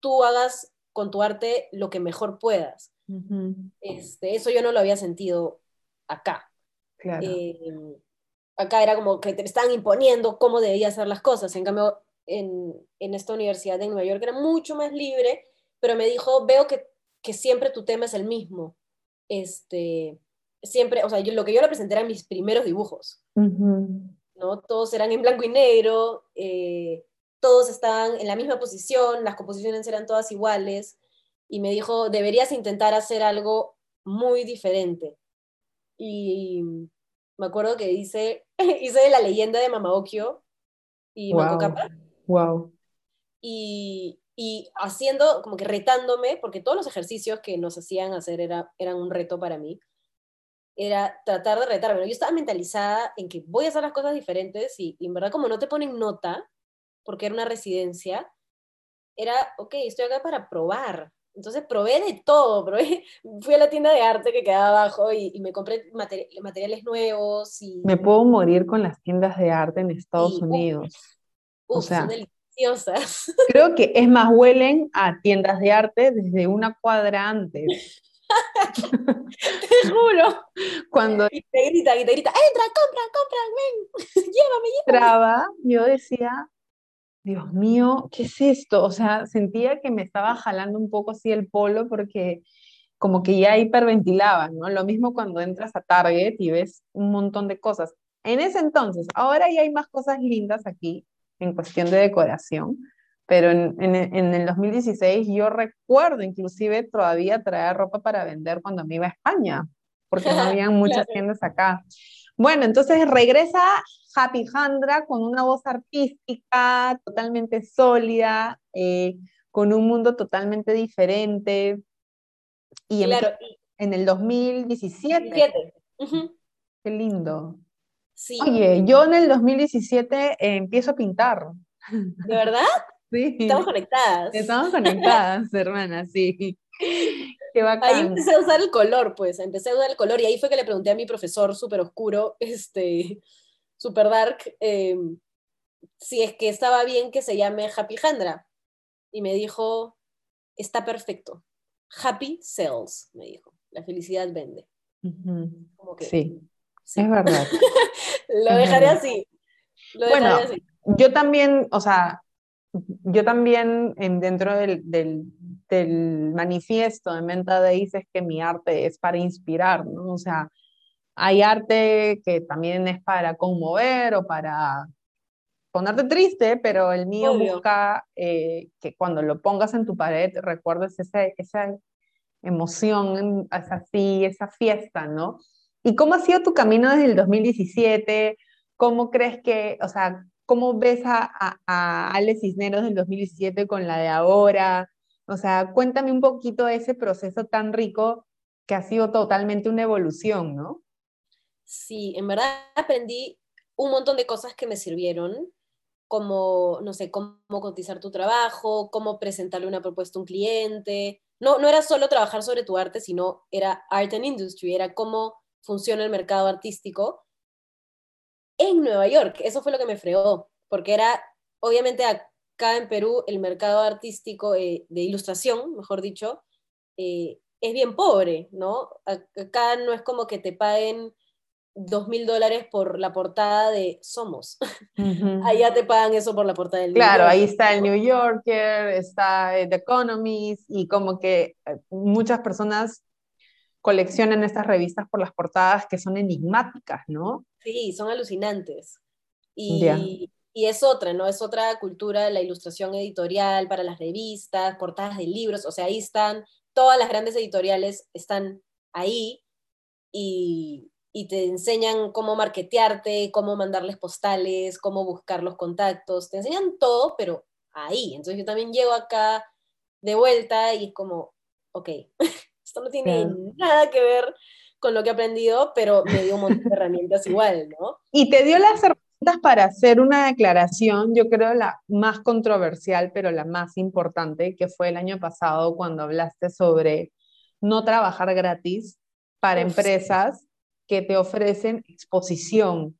tú hagas con tu arte lo que mejor puedas. este, eso yo no lo había sentido acá. Em, acá era como que te estaban imponiendo cómo debía hacer las cosas. En cambio, en, en, esta universidad de Nueva York era mucho más libre, pero me dijo, veo que, que siempre tu tema es el mismo. Este, siempre, o sea, yo, lo que yo le presenté eran mis primeros dibujos, ¿no? Todos eran en blanco y negro, eh, todos estaban en la misma posición, las composiciones eran todas iguales, y me dijo, deberías intentar hacer algo muy diferente. Y me acuerdo que hice, hice la leyenda de Mamaokyo y wow. Wow. Y, y, haciendo, como que retándome, porque todos los ejercicios que nos hacían hacer era, eran un reto para mí, era tratar de retarme. Yo estaba mentalizada en que voy a hacer las cosas diferentes y, en verdad como no te ponen nota, porque era una residencia, era, ok, estoy acá para probar. Entonces probé de todo, probé, fui a la tienda de arte que quedaba abajo y, me compré materiales nuevos. Y... Me puedo morir con las tiendas de arte en Estados Unidos o sea, son deliciosas. Creo que es más, huelen a tiendas de arte desde una cuadra antes. juro. Cuando Y te grita, y te grita, entra, compra, compra, ven, llévame, llévame. entraba, yo decía, Dios mío, ¿qué es esto? O sea, sentía que me estaba jalando un poco así el polo porque como que ya hiperventilaba, ¿no? Lo mismo cuando entras a Target y ves un montón de cosas. En ese entonces, ahora ya hay más cosas lindas aquí en cuestión de decoración, pero en, en, en el 2016 yo recuerdo inclusive todavía traer ropa para vender cuando me iba a España, porque no habían muchas Claro. tiendas acá. Bueno, entonces regresa Happy Handra con una voz artística totalmente sólida, eh, con un mundo totalmente diferente. Y Claro, y en el 2017, 17. Ujú, qué lindo. Sí, Oye, yo en el 2017 eh, empiezo a pintar. ¿de verdad? Sí, Estamos conectadas. estamos conectadas, hermanas, sí. Qué Ahí bacán. empecé a usar el color, pues, empecé a usar el color y ahí fue que le pregunté a mi profesor súper oscuro, este, súper dark, eh, si es que estaba bien que se llame Happy Handra. Y me dijo, está perfecto. Happy sells, me dijo. La felicidad vende. Ujú, Como que, Sí, sí. es verdad. Lo es dejaré verdad. así. Lo Bueno, dejaré así. Yo también, o sea, yo también en, dentro del, del, del manifiesto de Menta Days es que mi arte es para inspirar, ¿no? O sea, hay arte que también es para conmover o para ponerte triste, pero el mío Obvio. busca eh, que cuando lo pongas en tu pared recuerdes esa, esa emoción, así, esa fiesta, ¿no? ¿Y cómo ha sido tu camino desde el 2017? ¿Cómo crees que, o sea, cómo ves a, a, a Ale Cisneros del 2017 con la de ahora? O sea, cuéntame un poquito de ese proceso tan rico que ha sido totalmente una evolución, ¿no? Sí, en verdad aprendí un montón de cosas que me sirvieron, como, no sé, cómo cotizar tu trabajo, cómo presentarle una propuesta a un cliente. No, no era solo trabajar sobre tu arte, sino era art and industry, era cómo funciona el mercado artístico en Nueva York. Eso fue lo que me fregó, porque era, obviamente acá en Perú, el mercado artístico eh, de ilustración, mejor dicho, eh, es bien pobre, ¿no? Acá no es como que te paguen dos mil dólares por la portada de Somos. Ujú. Allá te pagan eso por la portada del Claro, New ahí está el. New Yorker, está eh, The Economist y como que eh, muchas personas coleccionan estas revistas por las portadas que son enigmáticas, ¿no? Sí, son alucinantes. Y, y es otra, ¿no? Es otra cultura, la ilustración editorial para las revistas, portadas de libros, o sea, ahí están, todas las grandes editoriales están ahí y, y te enseñan cómo marketearte, cómo mandarles postales, cómo buscar los contactos, te enseñan todo, pero ahí. Entonces yo también llego acá de vuelta y es como, ok, esto no tiene Claro. nada que ver con lo que he aprendido, pero me dio un montón de herramientas igual, ¿no? Y te dio las herramientas para hacer una declaración, yo creo la más controversial, pero la más importante, que fue el año pasado cuando hablaste sobre no trabajar gratis para Uf, empresas que te ofrecen exposición.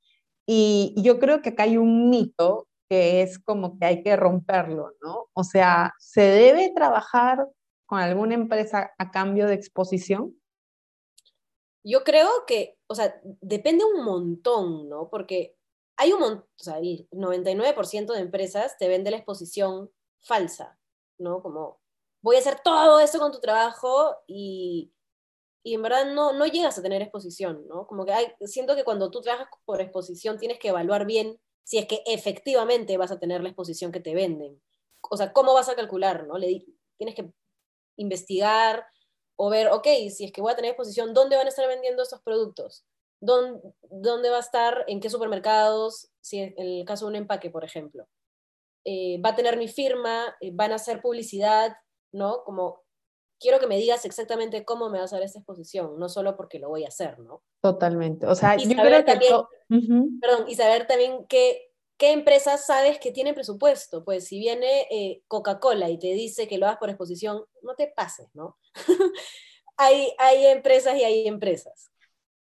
Y yo creo que acá hay un mito que es como que hay que romperlo, ¿no? O sea, ¿se debe trabajar con alguna empresa a cambio de exposición? Yo creo que, o sea, depende un montón, ¿no? Porque hay un montón, o sea, el 99% de empresas te vende la exposición falsa, ¿no? Como, voy a hacer todo esto con tu trabajo y, y en verdad no, no llegas a tener exposición, ¿no? Como que hay, siento que cuando tú trabajas por exposición tienes que evaluar bien si es que efectivamente vas a tener la exposición que te venden. O sea, ¿cómo vas a calcular, no? Le, tienes que investigar o ver, ok, si es que voy a tener exposición, ¿dónde van a estar vendiendo estos productos? ¿Dónde, dónde va a estar? ¿En qué supermercados? Si en el caso de un empaque, por ejemplo. Eh, ¿Va a tener mi firma? Eh, ¿Van a hacer publicidad? ¿No? Como, quiero que me digas exactamente cómo me vas a dar esta exposición, no solo porque lo voy a hacer, ¿no? Totalmente. O sea, Y yo creo que... también-. Perdón, y saber también qué, qué empresas sabes que tienen presupuesto. Pues si viene eh, Coca-Cola y te dice que lo hagas por exposición, no te pases, ¿no? hay, hay empresas y hay empresas.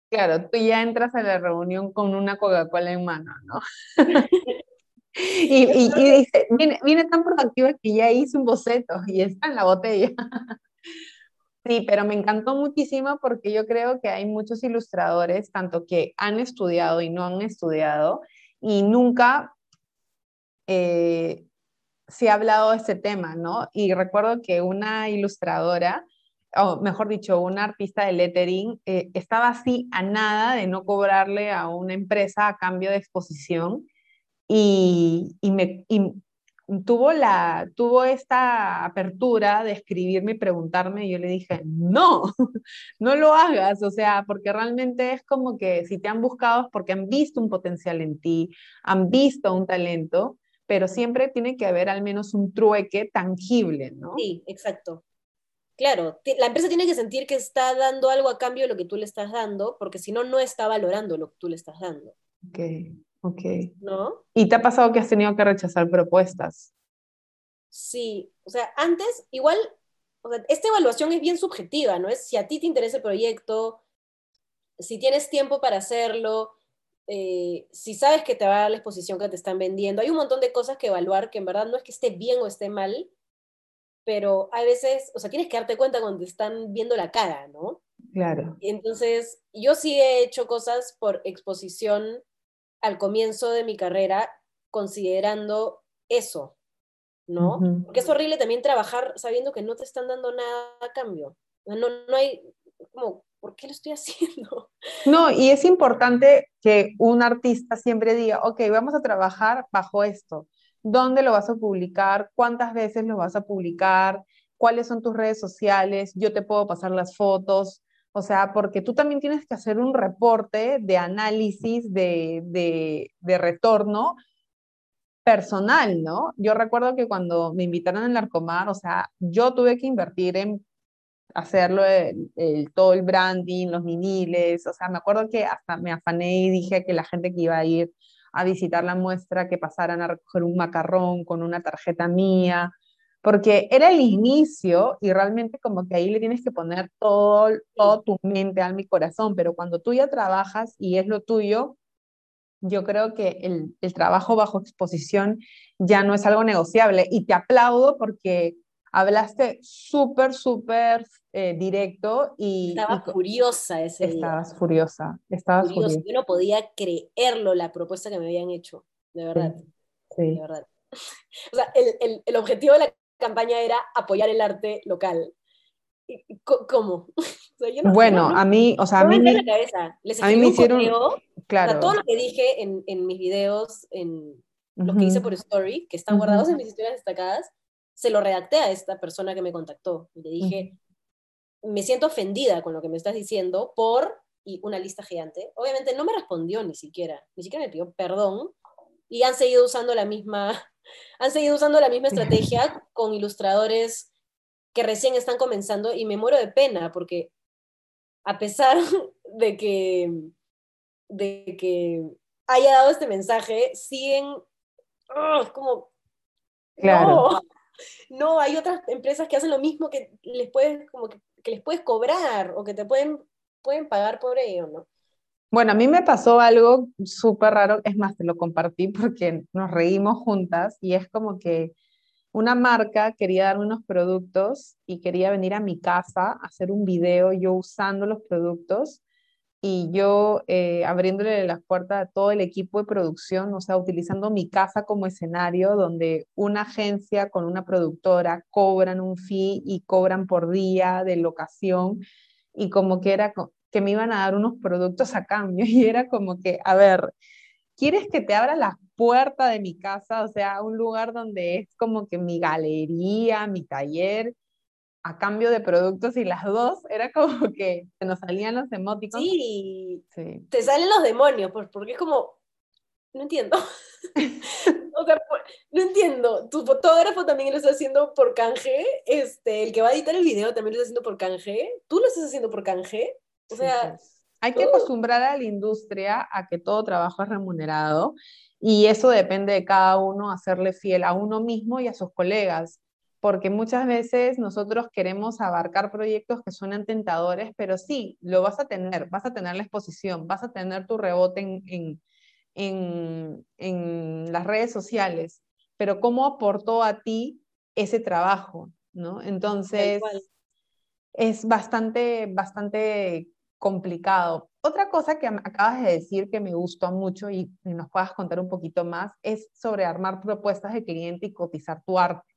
Claro, tú ya entras a la reunión con una Coca-Cola en mano, ¿no? y, y- y dice, viene, viene tan proactiva que ya hice un boceto y está en la botella. Sí, pero me encantó muchísimo porque yo creo que hay muchos ilustradores, tanto que han estudiado y no han estudiado, y nunca eh, se ha hablado de este tema, ¿no? Y recuerdo que una ilustradora, o mejor dicho, una artista de lettering, eh, estaba así a nada de no cobrarle a una empresa a cambio de exposición. Y, y me, tuvo, la, tuvo esta apertura de escribirme y preguntarme, y yo le dije, no, no lo hagas, o sea, porque realmente es como que si te han buscado es porque han visto un potencial en ti, han visto un talento, pero siempre tiene que haber al menos un trueque tangible, ¿no? Sí, exacto. Claro, la empresa tiene que sentir que está dando algo a cambio de lo que tú le estás dando, porque si no, no está valorando lo que tú le estás dando. Ok. Ok. ¿No? ¿Y te ha pasado que has tenido que rechazar propuestas? Sí, o sea, antes igual, o sea, esta evaluación es bien subjetiva, ¿no? Es si a ti te interesa el proyecto, si tienes tiempo para hacerlo, eh, si sabes que te va a dar la exposición que te están vendiendo. Hay un montón de cosas que evaluar que en verdad no es que esté bien o esté mal, pero hay veces, o sea, tienes que darte cuenta cuando te están viendo la cara, ¿no? Claro. Entonces, yo sí he hecho cosas por exposición al comienzo de mi carrera considerando eso, ¿no? Porque es horrible también trabajar sabiendo que no te están dando nada a cambio. No, no hay, como, ¿por qué lo estoy haciendo? No, y es importante que un artista siempre diga, ok, vamos a trabajar bajo esto. ¿Dónde lo vas a publicar? ¿Cuántas veces lo vas a publicar? ¿Cuáles son tus redes sociales? Yo te puedo pasar las fotos. O sea, porque tú también tienes que hacer un reporte de análisis de, retorno personal, ¿no? Yo recuerdo que cuando me invitaron al Narcomar, o sea, yo tuve que invertir en hacerlo, el, todo el branding, los viniles, o sea, me acuerdo que hasta me afané y dije que la gente que iba a ir a visitar la muestra, que pasaran a recoger un macarrón con una tarjeta mía, porque era el inicio y realmente como que ahí le tienes que poner todo, todo tu mente, al mi corazón, pero cuando tú ya trabajas y es lo tuyo, yo creo que el, el trabajo bajo exposición ya no es algo negociable y te aplaudo porque hablaste súper, súper eh, directo y... Estaba furiosa ese Estabas furiosa, estabas furiosa. Yo no podía creerlo la propuesta que me habían hecho, de verdad. Sí. De verdad. O sea, el, el, el objetivo de la campaña era apoyar el arte local. ¿Cómo? bueno, a mí, o sea, a mí, me, la cabeza. Les a mí me hicieron, claro. todo lo que dije en, en mis videos, en los que hice por Story, que están guardados en mis historias destacadas, se lo redacté a esta persona que me contactó. Y le dije, me siento ofendida con lo que me estás diciendo por, y una lista gigante. Obviamente no me respondió ni siquiera, ni siquiera me pidió perdón. Y han seguido usando la misma, han seguido usando la misma estrategia con ilustradores que recién están comenzando y me muero de pena porque a pesar de que, de que haya dado este mensaje, siguen ¡ah! como... Claro. No, hay otras empresas que hacen lo mismo que les puedes, como que, les puedes cobrar o que te pueden, pueden pagar por ello, ¿no? Bueno, a mí me pasó algo súper raro, es más, te lo compartí porque nos reímos juntas y es como que una marca quería darme unos productos y quería venir a mi casa a hacer un video yo usando los productos y yo eh, abriéndole las puertas a todo el equipo de producción, o sea, utilizando mi casa como escenario donde una agencia con una productora cobran un fee y cobran por día de locación y como que era que me iban a dar unos productos a cambio y era como que, a ver, ¿quieres que te abra la puerta de mi casa? O sea, un lugar donde es como que mi galería, mi taller a cambio de productos y las dos era como que se nos salían los emoticons. Sí, te salen los demonios, porque es como, no entiendo. o sea, no entiendo. Tu fotógrafo también lo está haciendo por canje, este, el que va a editar el video también lo está haciendo por canje, tú lo estás haciendo por canje. O sea, pues. hay que acostumbrar a la industria a que todo trabajo es remunerado y eso depende de cada uno hacerle fiel a uno mismo y a sus colegas porque muchas veces nosotros queremos abarcar proyectos que suenan tentadores, pero sí, lo vas a tener, vas a tener la exposición, vas a tener tu rebote en, en, en, las redes sociales, pero ¿cómo aportó a ti ese trabajo? ¿no? Entonces, es bastante, bastante complicado. Otra cosa que acabas de decir que me gustó mucho y nos puedas contar un poquito más es sobre armar propuestas de cliente y cotizar tu arte.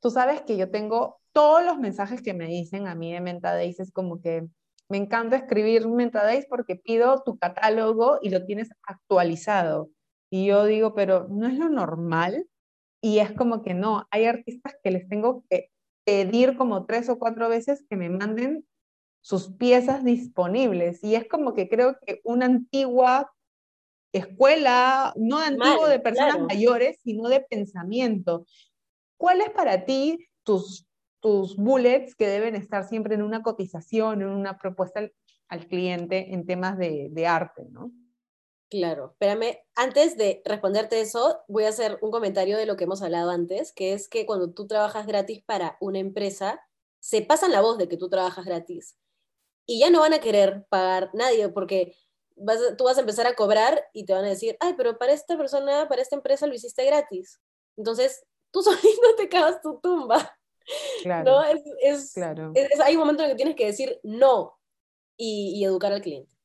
Tú sabes que yo tengo todos los mensajes que me dicen a mí de Mentadays es como que me encanta escribir Mentadays porque pido tu catálogo y lo tienes actualizado. Y yo digo, pero no es lo normal. Y es como que no, hay artistas que les tengo que pedir como tres o cuatro veces que me manden sus piezas disponibles. Y es como que creo que una antigua escuela, no antiguo de personas mayores, sino de pensamiento. ¿Cuáles para ti tus, tus bullets que deben estar siempre en una cotización, en una propuesta al, cliente en temas de, de arte, ¿no? Claro, espérame, antes de responderte eso, voy a hacer un comentario de lo que hemos hablado antes, que es que cuando tú trabajas gratis para una empresa, se pasan la voz de que tú trabajas gratis y ya no van a querer pagar nadie porque tú vas a empezar a cobrar y te van a decir, ay, pero para esta persona, para esta empresa lo hiciste gratis. Entonces, tú solito te cagas tu tumba. Claro. Es, claro. hay un momento en que tienes que decir no y, educar al cliente.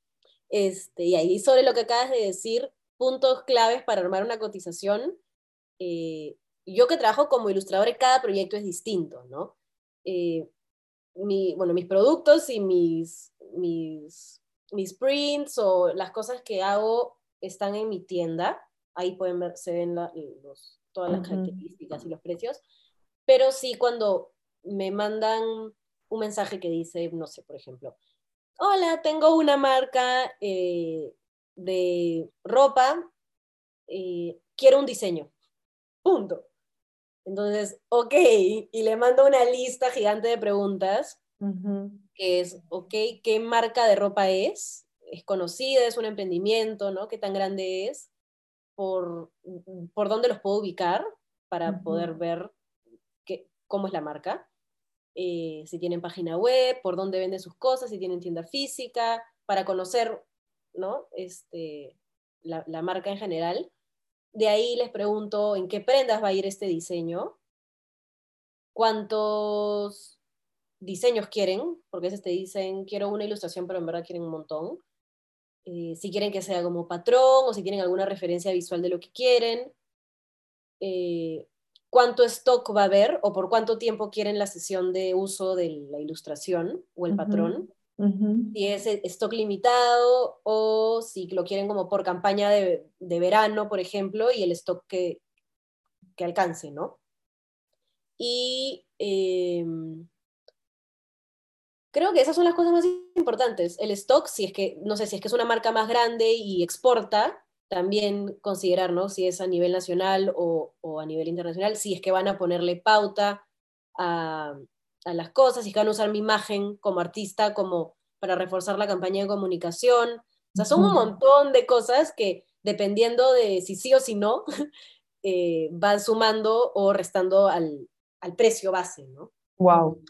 Este, y ahí sobre lo que acabas de decir, puntos claves para armar una cotización. Eh, yo que trabajo como ilustrador, cada proyecto es distinto, ¿no? Eh, mi, bueno, mis productos y mis, mis, mis prints o las cosas que hago están en mi tienda. Ahí pueden ver, se ven los, todas las características y los precios. Pero sí, cuando me mandan un mensaje que dice, no sé, por ejemplo, hola, tengo una marca eh, de ropa, eh, quiero un diseño. Punto. Entonces, ok, y le mando una lista gigante de preguntas, que es, ok, ¿qué marca de ropa es? ¿Es conocida? ¿Es un emprendimiento? ¿no? ¿Qué tan grande es? ¿Por, por dónde los puedo ubicar para poder ver qué, cómo es la marca? Eh, si tienen página web, por dónde venden sus cosas, si tienen tienda física, para conocer ¿no? este, la, marca en general. De ahí les pregunto en qué prendas va a ir este diseño, cuántos diseños quieren, porque a veces te dicen, quiero una ilustración, pero en verdad quieren un montón. Eh, si quieren que sea como patrón o si tienen alguna referencia visual de lo que quieren. Eh, cuánto stock va a haber o por cuánto tiempo quieren la sesión de uso de la ilustración o el patrón si es stock limitado o si lo quieren como por campaña de, verano, por ejemplo, y el stock que, que alcance, ¿no? Y em, creo que esas son las cosas más importantes. El stock, si es que, no sé, si es que es una marca más grande y exporta, también considerar, ¿no? Si es a nivel nacional o, o a nivel internacional, si es que van a ponerle pauta a, a las cosas y que van a usar mi imagen como artista como para reforzar la campaña de comunicación. O sea, son un montón de cosas que dependiendo de si sí o si no, eh, van sumando o restando al, al precio base, ¿no? Wow.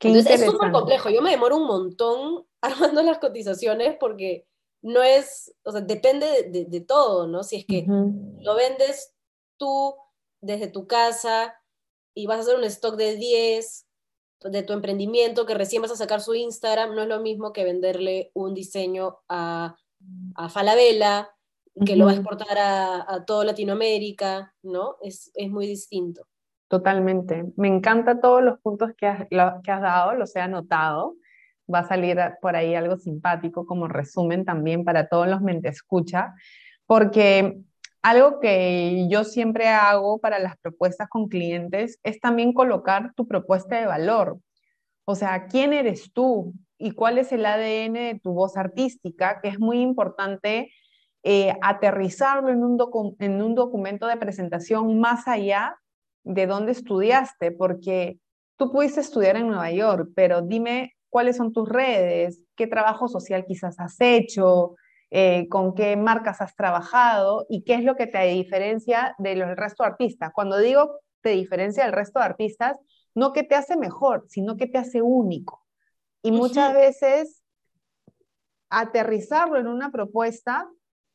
Entonces es súper complejo. Yo me demoro un montón armando las cotizaciones porque no es, o sea, depende de, de, todo, ¿no? Si es que lo vendes tú desde tu casa y vas a hacer un stock de 10 de tu emprendimiento que recién vas a sacar su Instagram, no es lo mismo que venderle un diseño a, a Falabella, que lo va a exportar a, a toda Latinoamérica, ¿no? Es, es, muy distinto. Totalmente. Me encantan todos los puntos que has, que has dado, los he anotado. Va a salir por ahí algo simpático como resumen también para todos los mente escucha, porque algo que yo siempre hago para las propuestas con clientes es también colocar tu propuesta de valor. O sea, ¿quién eres tú y cuál es el ADN de tu voz artística? Que es muy importante eh, aterrizarlo en un, en un documento de presentación más allá de dónde estudiaste, porque tú pudiste estudiar en Nueva York, pero dime cuáles son tus redes, qué trabajo social quizás has hecho, eh, con qué marcas has trabajado y qué es lo que te diferencia del resto de artistas. Cuando digo te diferencia del resto de artistas, no que te hace mejor, sino que te hace único. Y muchas veces aterrizarlo en una propuesta,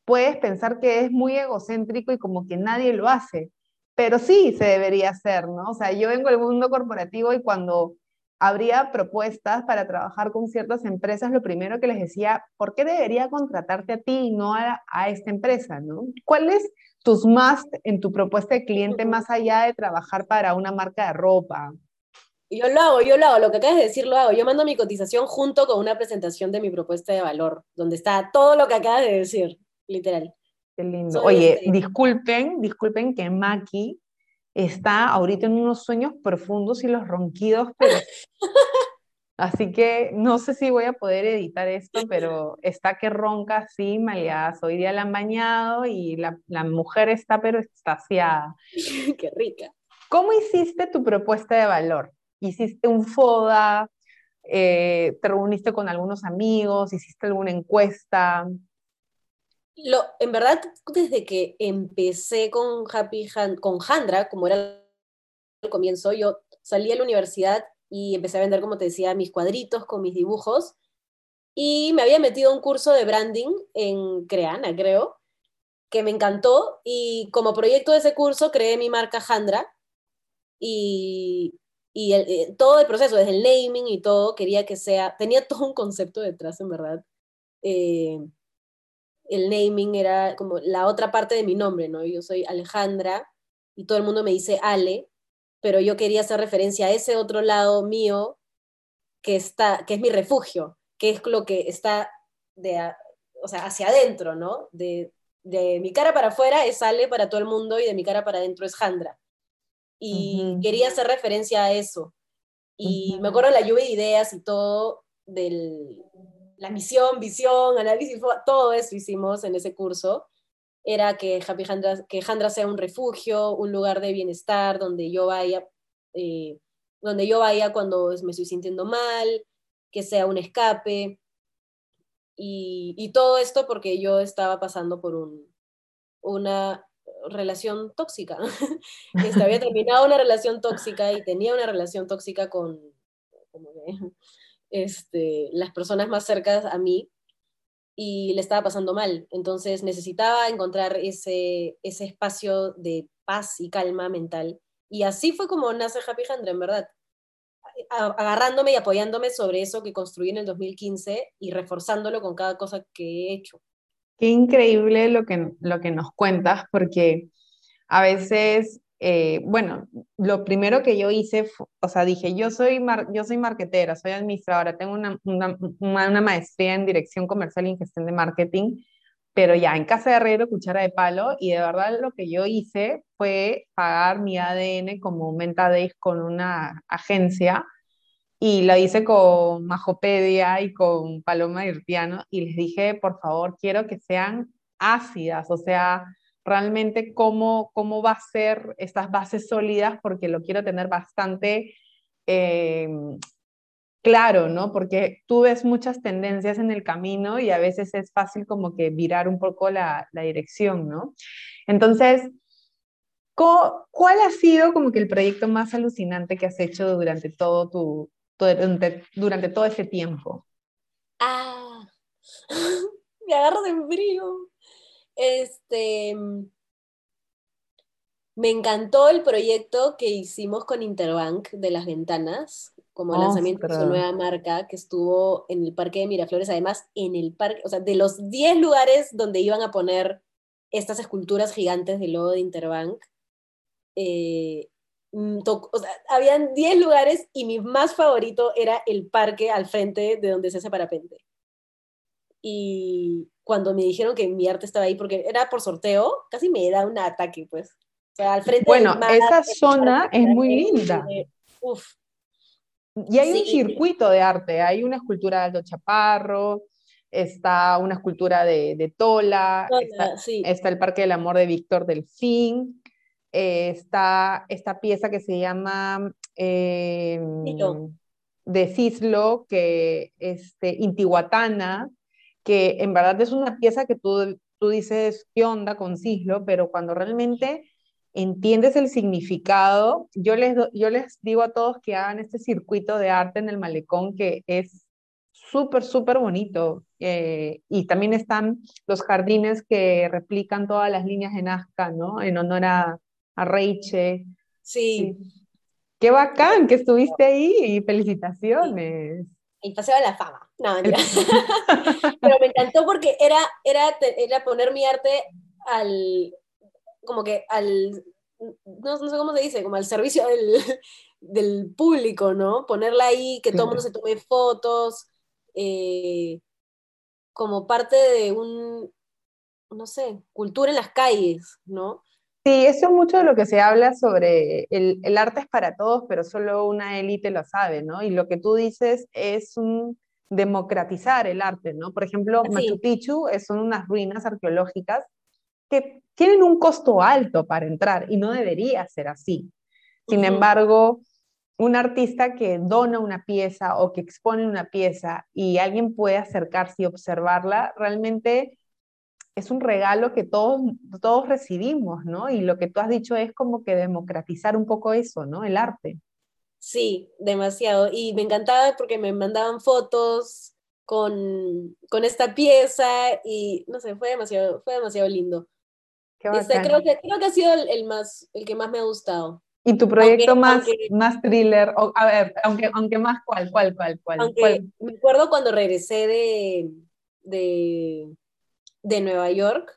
puedes pensar que es muy egocéntrico y como que nadie lo hace, pero sí se debería hacer, ¿no? O sea, yo vengo del mundo corporativo y cuando habría propuestas para trabajar con ciertas empresas, lo primero que les decía, ¿por qué debería contratarte a ti y no a, esta empresa? ¿no? ¿Cuáles tus más en tu propuesta de cliente más allá de trabajar para una marca de ropa? Yo lo hago, yo lo hago, lo que acabas de decir lo hago. Yo mando mi cotización junto con una presentación de mi propuesta de valor, donde está todo lo que acabas de decir, literal. Qué lindo. Oye, disculpen, disculpen que Maki está ahorita en unos sueños profundos y los ronquidos, pero... Así que no sé si voy a poder editar esto, pero está que ronca así, maleadas. Hoy día la han bañado y la, la mujer está pero extasiada. Qué rica. ¿Cómo hiciste tu propuesta de valor? ¿Hiciste un FODA? Eh, ¿Te reuniste con algunos amigos? ¿Hiciste alguna encuesta? Lo, en verdad, desde que empecé con Happy con Handra, como era el comienzo, yo salí a la universidad y empecé a vender, como te decía, mis cuadritos con mis dibujos. Y me había metido un curso de branding en Creana, creo, que me encantó. Y como proyecto de ese curso creé mi marca Handra. Y, y eh, todo el proceso, desde el naming y todo, quería que sea, tenía todo un concepto detrás, en verdad. Eh, el naming era como la otra parte de mi nombre, ¿no? Yo soy Alejandra y todo el mundo me dice Ale, pero yo quería hacer referencia a ese otro lado mío que, está, que es mi refugio, que es lo que está de, o sea, hacia adentro, ¿no? De, de mi cara para afuera es Ale para todo el mundo y de mi cara para adentro es Jandra. Y quería hacer referencia a eso. Y me acuerdo la lluvia de ideas y todo del, la misión, visión, análisis, todo eso hicimos en ese curso. Era que Happy Handra, que Handra sea un refugio, un lugar de bienestar donde yo vaya, eh, donde yo vaya cuando me estoy sintiendo mal, que sea un escape. Y, todo esto porque yo estaba pasando por un, una relación tóxica. este, había terminado una relación tóxica y tenía una relación tóxica con, este, las personas más cercanas a mí y le estaba pasando mal. Entonces necesitaba encontrar ese, ese espacio de paz y calma mental. Y así fue como nace Happy Handra, en verdad. Agarrándome y apoyándome sobre eso que construí en el 2015 y reforzándolo con cada cosa que he hecho. Qué increíble lo que, lo que nos cuentas, porque a veces eh, bueno, lo primero que yo hice, o sea, dije, yo soy, yo soy marketera, soy administradora, tengo una, una, una, maestría en dirección comercial y gestión de marketing, pero ya en casa de herrero, cuchara de palo, y de verdad lo que yo hice fue pagar mi ADN como Menta Days con una agencia, y lo hice con Majopedia y con Paloma Irtiano, y les dije, por favor, quiero que sean ácidas, o sea, realmente cómo, cómo va a ser estas bases sólidas, porque lo quiero tener bastante eh, claro, ¿no? Porque tú ves muchas tendencias en el camino y a veces es fácil como que virar un poco la, dirección, ¿no? Entonces, ¿cuál ha sido como que el proyecto más alucinante que has hecho durante todo tu, durante todo ese tiempo? Ah, me agarro de frío. Este, me encantó el proyecto que hicimos con Interbank de las ventanas, como lanzamiento de su nueva marca, que estuvo en el Parque de Miraflores, además en el parque, o sea, de los 10 lugares donde iban a poner estas esculturas gigantes del logo de Interbank, eh, mm, o sea, habían 10 lugares y mi más favorito era el parque al frente de donde se hace parapente. Y cuando me dijeron que mi arte estaba ahí, porque era por sorteo, casi me da un ataque, pues. O sea, al frente bueno, esa zona es muy linda. uf. Y hay un circuito de arte, hay una escultura de Aldo Chaparro, está una escultura de, de Tola, está, el Parque del Amor de Víctor Delfín, eh, está esta pieza que se llama eh, de Cislo, que este, Intihuatana, que en verdad es una pieza que tú, tú dices, ¿qué onda con Cislo? Pero cuando realmente entiendes el significado, yo les, yo les digo a todos que hagan este circuito de arte en el malecón que es súper, súper bonito. Eh, y también están los jardines que replican todas las líneas de Nazca, ¿no? En honor a, a Reiche. Sí. Qué bacán que estuviste ahí y felicitaciones. El paseo de la fama. No, mentira. Pero me encantó porque era, era, era poner mi arte al, como que al, no, sé cómo se dice, como al servicio del, del público, ¿no? Ponerla ahí, que todo el mundo se tome fotos, eh, como parte de un, no sé, cultura en las calles, ¿no? Sí, eso es mucho de lo que se habla sobre el, el arte es para todos, pero solo una élite lo sabe, ¿no? Y lo que tú dices es un democratizar el arte, ¿no? Por ejemplo, Machu Picchu son unas ruinas arqueológicas que tienen un costo alto para entrar y no debería ser así. Sin embargo, un artista que dona una pieza o que expone una pieza y alguien puede acercarse y observarla, realmente es un regalo que todos, todos recibimos, ¿no? Y lo que tú has dicho es como que democratizar un poco eso, ¿no? El arte. Sí, demasiado. Y me encantaba porque me mandaban fotos con, con esta pieza y no sé, fue demasiado, fue demasiado lindo. Este, creo, que, creo que ha sido el, más, el que más me ha gustado. ¿Y tu proyecto más, más thriller? O, a ver, aunque, aunque más, ¿cuál, cuál, cuál, cuál? Me acuerdo cuando regresé de, de de Nueva York,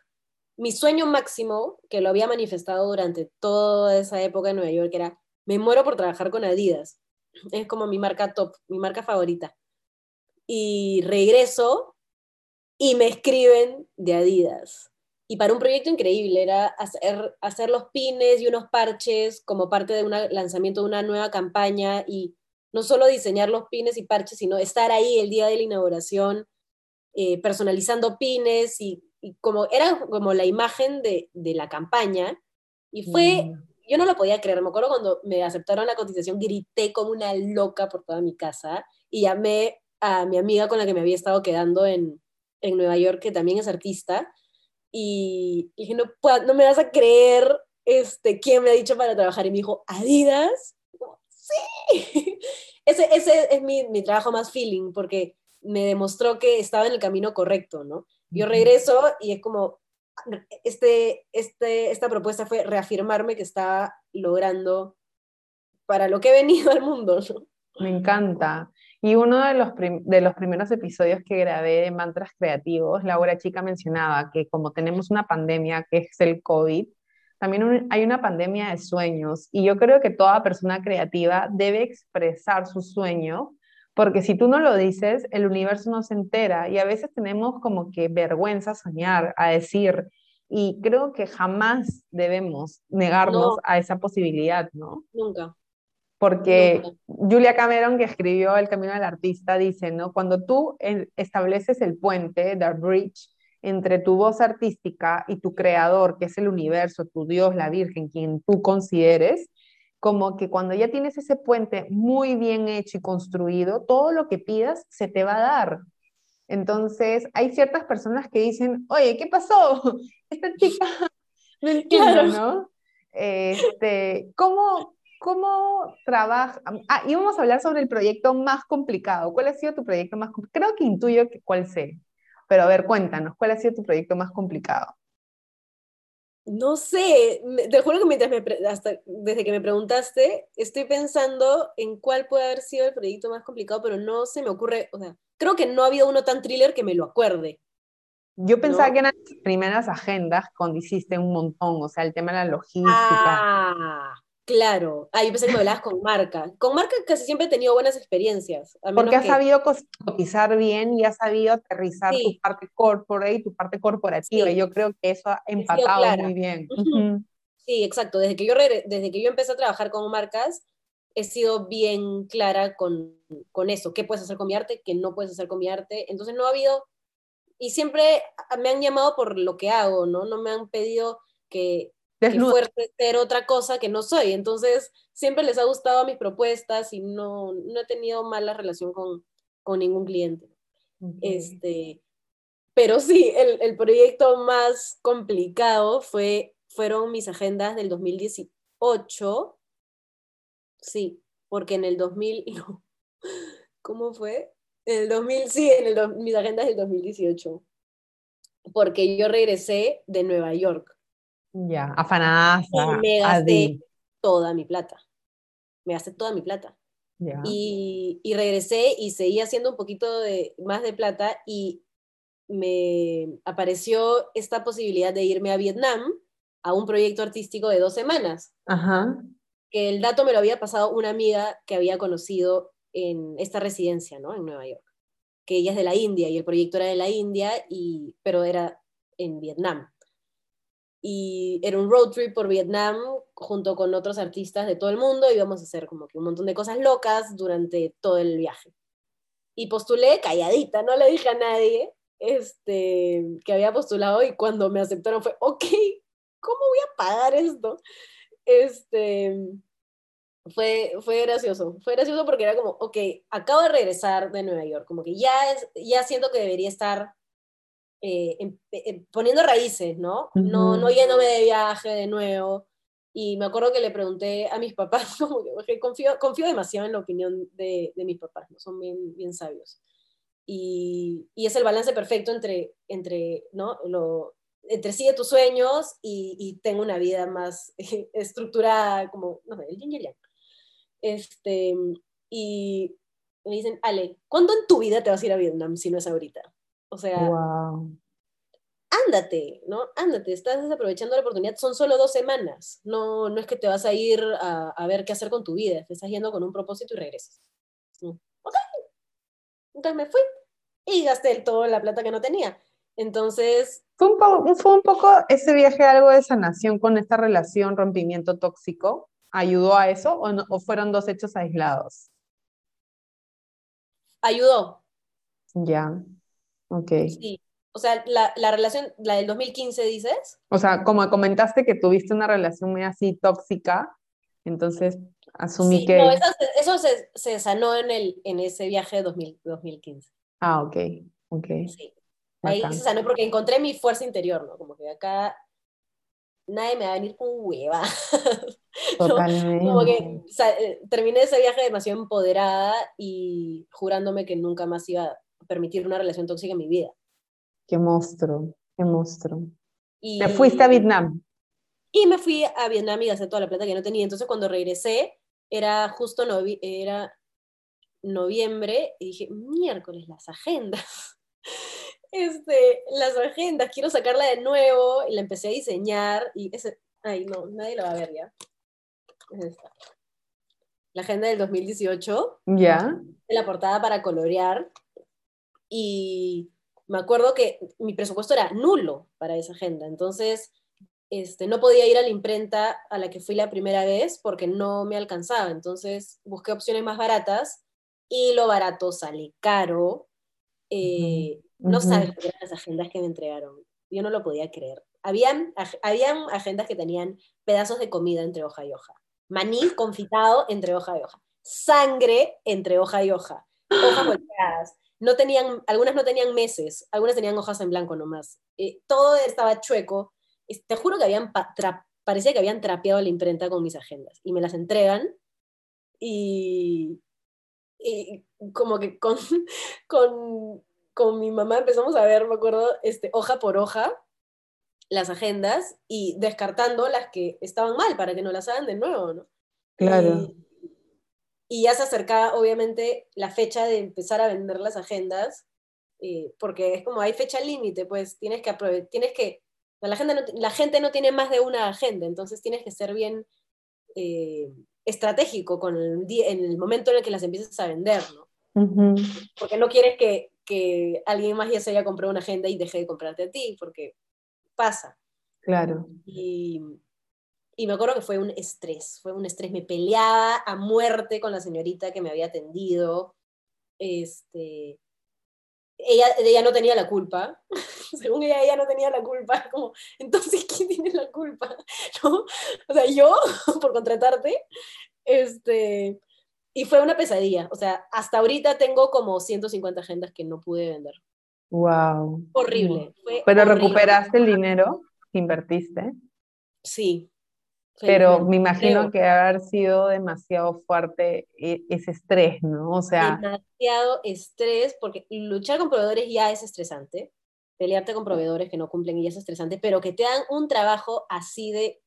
mi sueño máximo, que lo había manifestado durante toda esa época en Nueva York, era, me muero por trabajar con Adidas. Es como mi marca top, mi marca favorita. Y regreso y me escriben de Adidas. Y para un proyecto increíble era hacer, hacer los pines y unos parches como parte de un lanzamiento de una nueva campaña y no solo diseñar los pines y parches, sino estar ahí el día de la inauguración eh, personalizando pines y, como era como la imagen de, de la campaña. Y fue, mm. Yo no lo podía creer, me acuerdo cuando me aceptaron la cotización, grité como una loca por toda mi casa y llamé a mi amiga con la que me había estado quedando en, en Nueva York, que también es artista, y, dije, no, no me vas a creer este, quién me ha dicho para trabajar. Y me dijo, Adidas. Sí. ese, ese es mi, mi, trabajo más feeling, porque me demostró que estaba en el camino correcto, ¿no? Yo regreso y es como, este, este, esta propuesta fue reafirmarme que estaba logrando para lo que he venido al mundo. Me encanta. Y uno de los, de los primeros episodios que grabé de Mantras Creativos, Laura Chica mencionaba que como tenemos una pandemia que es el COVID, también hay una pandemia de sueños y yo creo que toda persona creativa debe expresar su sueño porque si tú no lo dices, el universo no se entera y a veces tenemos como que vergüenza soñar, a decir, y creo que jamás debemos negarnos a esa posibilidad, ¿no? Nunca. Porque Julia Cameron, que escribió El Camino del Artista, dice, ¿no? Cuando tú estableces el puente, the bridge, entre tu voz artística y tu creador, que es el universo, tu Dios, la Virgen, quien tú consideres, como que cuando ya tienes ese puente muy bien hecho y construido, todo lo que pidas se te va a dar. Entonces, hay ciertas personas que dicen, oye, ¿qué pasó? Esta chica no entiendo, ¿no? Este, ¿cómo, ¿Cómo trabaja? Ah, íbamos a hablar sobre el proyecto más complicado. ¿Cuál ha sido tu proyecto más complicado? Creo que intuyo que cuál sé. Pero a ver, cuéntanos, ¿cuál ha sido tu proyecto más complicado? No sé, te juro que mientras me, hasta desde que me preguntaste, estoy pensando en cuál puede haber sido el proyecto más complicado, pero no se me ocurre, o sea, creo que no ha habido uno tan thriller que me lo acuerde. Yo pensaba que eran las primeras agendas cuando hiciste un montón, o sea, el tema de la logística. Ah, Claro, ah, yo pensé que me hablabas con marca. Con marca casi siempre he tenido buenas experiencias. Porque has sabido cotizar bien y has sabido aterrizar tu parte corporate y tu parte corporativa. Y yo creo que eso ha empatado muy bien. Sí, exacto. Desde que, yo desde que yo empecé a trabajar con marcas, he sido bien clara con, con eso. ¿Qué puedes hacer con mi arte? ¿Qué no puedes hacer con mi arte? Entonces no ha habido... Y siempre me han llamado por lo que hago, ¿no? No me han pedido que que fuerte ser otra cosa que no soy. Entonces, siempre les ha gustado mis propuestas y no, no he tenido mala relación con, con ningún cliente. Este, pero sí, el, el, proyecto más complicado fue, fueron mis agendas del 2018. Sí, porque en el 2000, no, ¿cómo fue? En el 2000, sí, en el, mis agendas del 2018. Porque yo regresé de Nueva York ya, afanada. Me gasté toda mi plata. me gasté toda mi plata. Y, y, regresé y seguí haciendo un poquito de, más de plata y me apareció esta posibilidad de irme a Vietnam a un proyecto artístico de dos semanas. Ajá. Que el dato me lo había pasado una amiga que había conocido en esta residencia, ¿no? En Nueva York. Que ella es de la India y el proyecto era de la India, y, pero era en Vietnam y era un road trip por Vietnam junto con otros artistas de todo el mundo, y íbamos a hacer como que un montón de cosas locas durante todo el viaje. Y postulé calladita, no le dije a nadie este, que había postulado y cuando me aceptaron fue, ok, ¿cómo voy a pagar esto? Este, fue, fue gracioso, fue gracioso porque era como, ok, acabo de regresar de Nueva York, como que ya, es, ya siento que debería estar eh, em, em, poniendo raíces, ¿no? ¿no? No yéndome de viaje de nuevo. Y me acuerdo que le pregunté a mis papás, como que confío, confío demasiado en la opinión de, de mis papás, ¿no? son bien, bien sabios. Y, y, es el balance perfecto entre, entre, ¿no? Lo, entre sigue tus sueños y, y tengo una vida más estructurada, como, no sé, el yin y el yang. Este, y me dicen, Ale, ¿cuándo en tu vida te vas a ir a Vietnam si no es ahorita? O sea, ándate, ¿no? Ándate, estás desaprovechando la oportunidad. Son solo dos semanas. No, no es que te vas a ir a, a ver qué hacer con tu vida. Te estás yendo con un propósito y regresas. Mm, ok. Entonces me fui y gasté toda la plata que no tenía. Entonces... ¿Fue un, poco, ¿Fue un poco ese viaje algo de sanación con esta relación, rompimiento tóxico? ¿Ayudó a eso o, o fueron dos hechos aislados? Ayudó. Ya. Ok. Sí. O sea, la, la, relación, la del 2015, dices. O sea, como comentaste que tuviste una relación muy así tóxica, entonces asumí que... No, eso, eso se, se, sanó en, el, en ese viaje de 2000, 2015. Ah, ok, ok. Sí. Ahí se sanó porque encontré mi fuerza interior, ¿no? Como que acá nadie me va a venir con hueva. Totalmente. Como que o sea, eh, terminé ese viaje demasiado empoderada y jurándome que nunca más iba permitir una relación tóxica en mi vida. Qué monstruo, qué monstruo. Y, ¿Te fuiste a Vietnam? Y me fui a Vietnam y gasté toda la plata que no tenía. Entonces cuando regresé, era justo era noviembre, y dije, miércoles, las agendas. Este, las agendas, quiero sacarla de nuevo, y la empecé a diseñar, y ese, ay no, nadie lo va a ver ya. La agenda del 2018. Ya. La portada para colorear y me acuerdo que mi presupuesto era nulo para esa agenda, entonces este, no podía ir a la imprenta a la que fui la primera vez porque no me alcanzaba, entonces busqué opciones más baratas y lo barato sale caro. Eh, no sabes las agendas que me entregaron, yo no lo podía creer. Habían, habían agendas que tenían pedazos de comida entre hoja y hoja, maní confitado entre hoja y hoja, sangre entre hoja y hoja, hojas volteadas, no tenían, algunas no tenían meses, algunas tenían hojas en blanco nomás. Eh, todo estaba chueco. Te juro que habían parecía que habían trapeado la imprenta con mis agendas y me las entregan y, como que con, con, con, mi mamá empezamos a ver, me acuerdo, este, hoja por hoja las agendas y descartando las que estaban mal para que no las hagan de nuevo, ¿no? Claro y ya se acercaba, obviamente, la fecha de empezar a vender las agendas, eh, porque es como hay fecha límite, pues tienes que tienes que, la gente, no, la gente no tiene más de una agenda, entonces tienes que ser bien eh, estratégico con el, en el momento en el que las empiezas a vender, ¿no? Porque no quieres que, que alguien más ya se haya comprado una agenda y deje de comprarte a ti, porque pasa. Claro. Y, y me acuerdo que fue un estrés, fue un estrés, me peleaba a muerte con la señorita que me había atendido. Este, ella, ella no tenía la culpa, según ella, ella no tenía la culpa, como, entonces, ¿quién tiene la culpa? ¿No? O sea, yo, por contratarte, este, y fue una pesadilla, o sea, hasta ahorita tengo como 150 agendas que no pude vender. Wow. Horrible. ¿Pero recuperaste el dinero que invertiste? Sí, pero me imagino que haber sido demasiado fuerte e, ese estrés, ¿no? O sea... Demasiado estrés, porque luchar con proveedores ya es estresante, pelearte con proveedores que no cumplen ya es estresante, pero que te dan un trabajo así de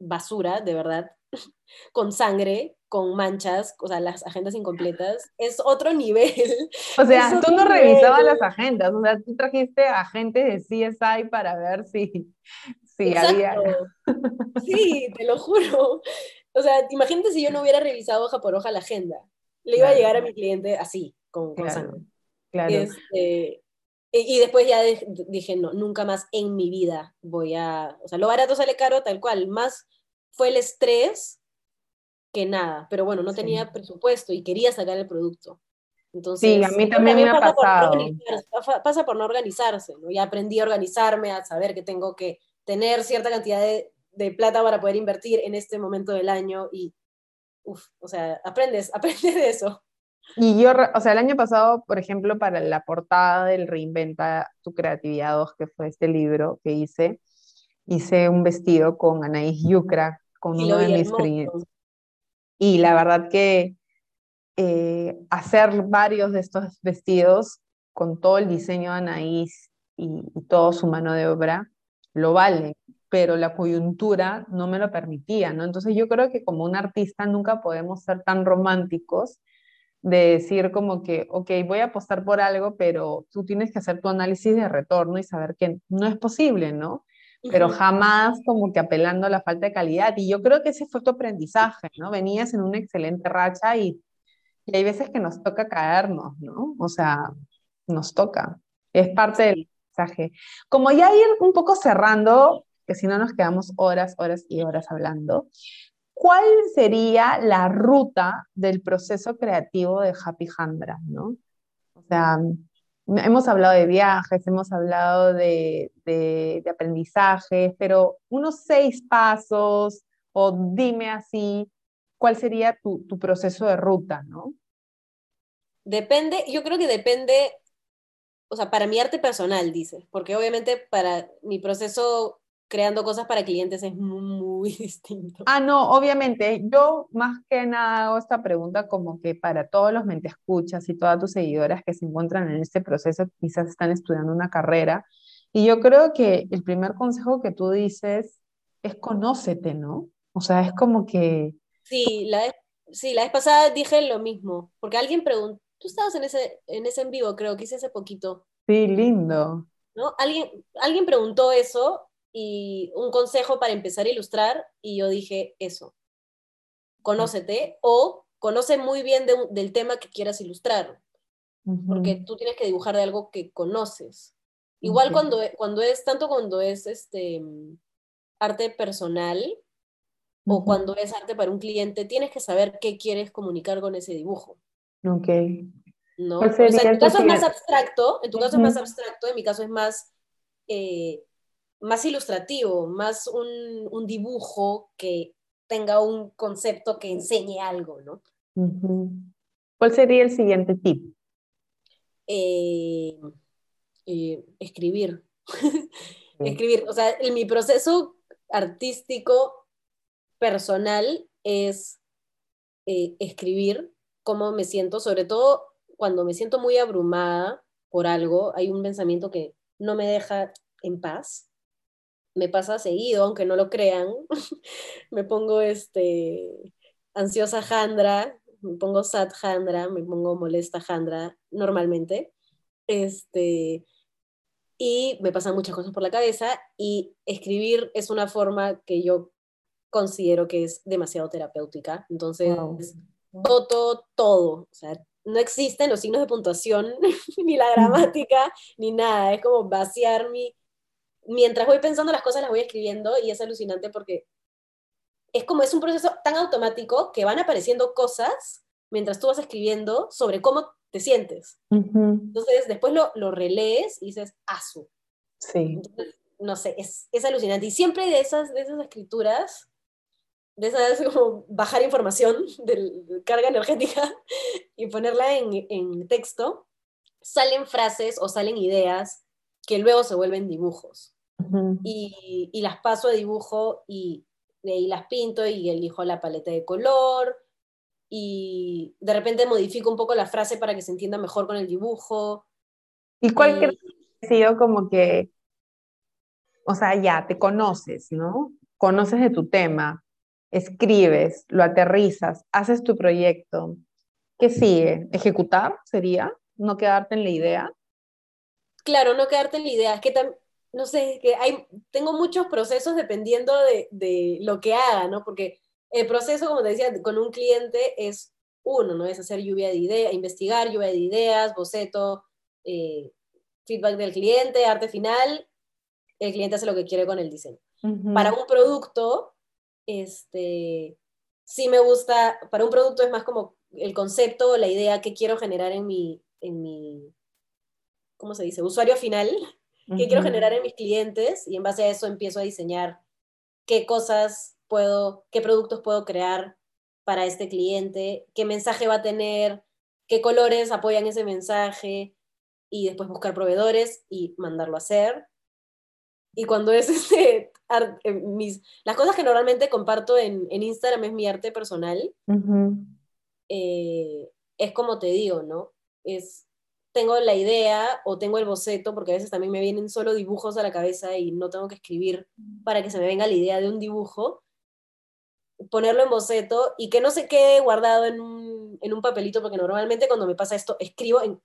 basura, de verdad, con sangre, con manchas, o sea, las agendas incompletas, es otro nivel. O sea, tú no revisabas las agendas, o sea, tú trajiste agentes de CSI para ver si, si había... Sí, te lo juro. O sea, imagínate si yo no hubiera revisado hoja por hoja la agenda. Le iba a llegar a mi cliente así, con, con sangre. Claro. Este, y, después ya dije, no, nunca más en mi vida voy a... O sea, lo barato sale caro tal cual. Más fue el estrés que nada. Pero bueno, no tenía presupuesto y quería sacar el producto. Entonces, sí, a mí también, me ha pasado. Por pasa por no organizarse, ¿no? Ya aprendí a organizarme, a saber que tengo que tener cierta cantidad de, de plata para poder invertir en este momento del año y, uff, o sea, aprendes, aprendes de eso. Y yo, o sea, el año pasado, por ejemplo, para la portada del Reinventa tu Creatividad 2, que fue este libro que hice, hice un vestido con Anaís Yucra, con uno de mis clientes. Y la verdad que eh, hacer varios de estos vestidos con todo el diseño de Anaís y, y todo su mano de obra, lo vale, pero la coyuntura no me lo permitía, ¿no? Entonces yo creo que como un artista nunca podemos ser tan románticos de decir como que, ok, voy a apostar por algo, pero tú tienes que hacer tu análisis de retorno y saber que no es posible, ¿no? Pero jamás como que apelando a la falta de calidad. Y yo creo que ese fue tu aprendizaje, ¿no? Venías en una excelente racha y, y hay veces que nos toca caernos, ¿no? O sea, nos toca. Es parte del Como ya ir un poco cerrando, que si no nos quedamos horas, horas y horas hablando, ¿cuál sería la ruta del proceso creativo de Happy Handra? ¿no? O sea, hemos hablado de viajes, hemos hablado de, de, aprendizajes, pero unos seis pasos, o dime así, ¿cuál sería tu, tu proceso de ruta? ¿no? Depende, yo creo que depende o sea, para mi arte personal, dices, porque obviamente para mi proceso creando cosas para clientes es muy, distinto. Ah, no, obviamente. Yo más que nada hago esta pregunta como que para todos los escuchas y todas tus seguidoras que se encuentran en este proceso, quizás están estudiando una carrera. Y yo creo que el primer consejo que tú dices es conócete, ¿no? O sea, es como que... Sí, la vez, sí, la vez pasada dije lo mismo, porque alguien preguntó, tú estabas en ese, en ese en vivo, creo que hice hace poquito. Sí, lindo. ¿No? Alguien, alguien preguntó eso y un consejo para empezar a ilustrar y yo dije eso, conócete o conoce muy bien del tema que quieras ilustrar, porque tú tienes que dibujar de algo que conoces. Igual cuando, cuando es, tanto cuando es este, arte personal o cuando es arte para un cliente, tienes que saber qué quieres comunicar con ese dibujo. Ok. ¿No? O sea, en tu caso es más abstracto, en tu caso es más abstracto, en mi caso es más eh, más ilustrativo, más un, un, dibujo que tenga un concepto que enseñe algo, ¿no? ¿Cuál sería el siguiente tip? Eh, eh, escribir. escribir. O sea, en mi proceso artístico personal es escribir cómo me siento, sobre todo cuando me siento muy abrumada por algo, hay un pensamiento que no me deja en paz me pasa seguido, aunque no lo crean. me pongo este, ansiosa Jandra, me pongo sad Jandra, me pongo molesta Jandra normalmente. Este, y me pasan muchas cosas por la cabeza y escribir es una forma que yo considero que es demasiado terapéutica. Entonces, todo, todo, o sea, no existen los signos de puntuación, ni la gramática, ni nada. Es como vaciar mi, mientras voy pensando las cosas las voy escribiendo y es alucinante porque es como es un proceso tan automático que van apareciendo cosas mientras tú vas escribiendo sobre cómo te sientes. Entonces después lo, lo, relees y dices, asu. Sí. no sé, es, es, alucinante. Y siempre de esas, de esas escrituras, de esas como bajar información de carga energética y ponerla en, en texto, salen frases o salen ideas que luego se vuelven dibujos y, y, las paso a dibujo y ahí las pinto y elijo la paleta de color y de repente modifico un poco la frase para que se entienda mejor con el dibujo. ¿Y cuál que ha sido como que, o sea, ya te conoces, ¿no? conoces de tu tema, escribes, lo aterrizas, haces tu proyecto, ¿qué sigue? ¿Ejecutar sería? ¿No quedarte en la idea? Claro, no quedarte en la idea. Es que no sé, que hay, tengo muchos procesos dependiendo de, de, lo que haga, ¿no? Porque el proceso, como te decía, con un cliente es uno, ¿no? Es hacer lluvia de ideas, investigar, lluvia de ideas, boceto, eh, feedback del cliente, arte final, el cliente hace lo que quiere con el diseño. Para un producto, este, sí me gusta, para un producto es más como el concepto, la idea que quiero generar en mi, en mi ¿cómo se dice? Usuario final, que quiero generar en mis clientes y en base a eso empiezo a diseñar qué cosas puedo, qué productos puedo crear para este cliente, qué mensaje va a tener, qué colores apoyan ese mensaje y después buscar proveedores y mandarlo a hacer. Y cuando es este, eh, mis, las cosas que normalmente comparto en, en Instagram es mi arte personal, eh, es como te digo, ¿no? Es, tengo la idea o tengo el boceto, porque a veces también me vienen solo dibujos a la cabeza y no tengo que escribir para que se me venga la idea de un dibujo, ponerlo en boceto y que no se quede guardado en un, en un papelito, porque normalmente cuando me pasa esto, escribo en,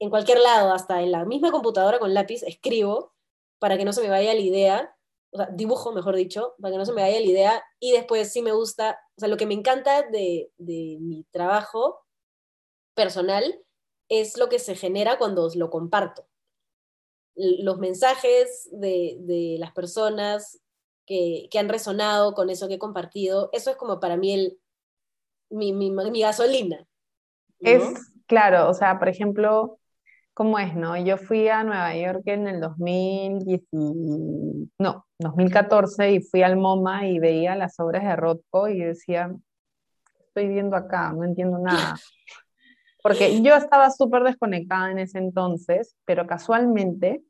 en cualquier lado, hasta en la misma computadora con lápiz, escribo para que no se me vaya la idea, o sea, dibujo, mejor dicho, para que no se me vaya la idea, y después sí me gusta, o sea, lo que me encanta de, de mi trabajo personal es lo que se genera cuando lo comparto. Los mensajes de, de las personas que, que, han resonado con eso que he compartido, eso es como para mí el, mi, mi, mi gasolina. Es claro, o sea, por ejemplo, ¿cómo es, no? Yo fui a Nueva York en el 2010, no, 2014 y fui al MoMA y veía las obras de Rothko y decía, estoy viendo acá, no entiendo nada. Porque yo estaba súper desconectada en ese entonces, pero casualmente,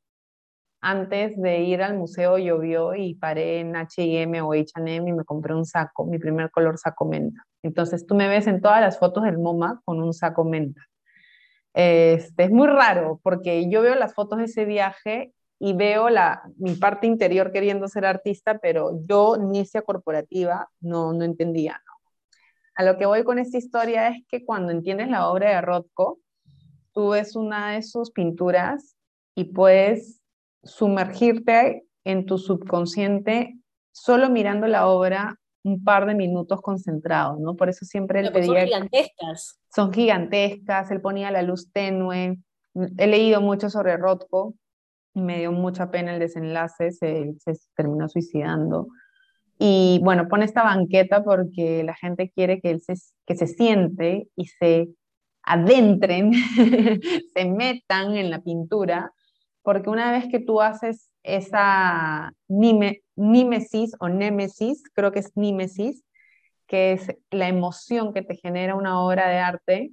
antes de ir al museo llovió y paré en H&M o H&M y me compré un saco, mi primer color saco menta. Entonces tú me ves en todas las fotos del MoMA con un saco menta. Este, es muy raro porque yo veo las fotos de ese viaje y veo la, mi parte interior queriendo ser artista, pero yo, inicia corporativa, no, no entendía. A lo que voy con esta historia es que cuando entiendes la obra de Rothko, tú ves una de sus pinturas y puedes sumergirte en tu subconsciente solo mirando la obra un par de minutos concentrado, ¿no? Por eso siempre él pedía... Son gigantescas. Son gigantescas, él ponía la luz tenue. He leído mucho sobre Rothko me dio mucha pena el desenlace, se, se terminó suicidando. Y bueno, pone esta banqueta porque la gente quiere que él se, que se siente y se adentren, se metan en la pintura, porque una vez que tú haces esa nímesis o némesis, creo que es nímesis, que es la emoción que te genera una obra de arte,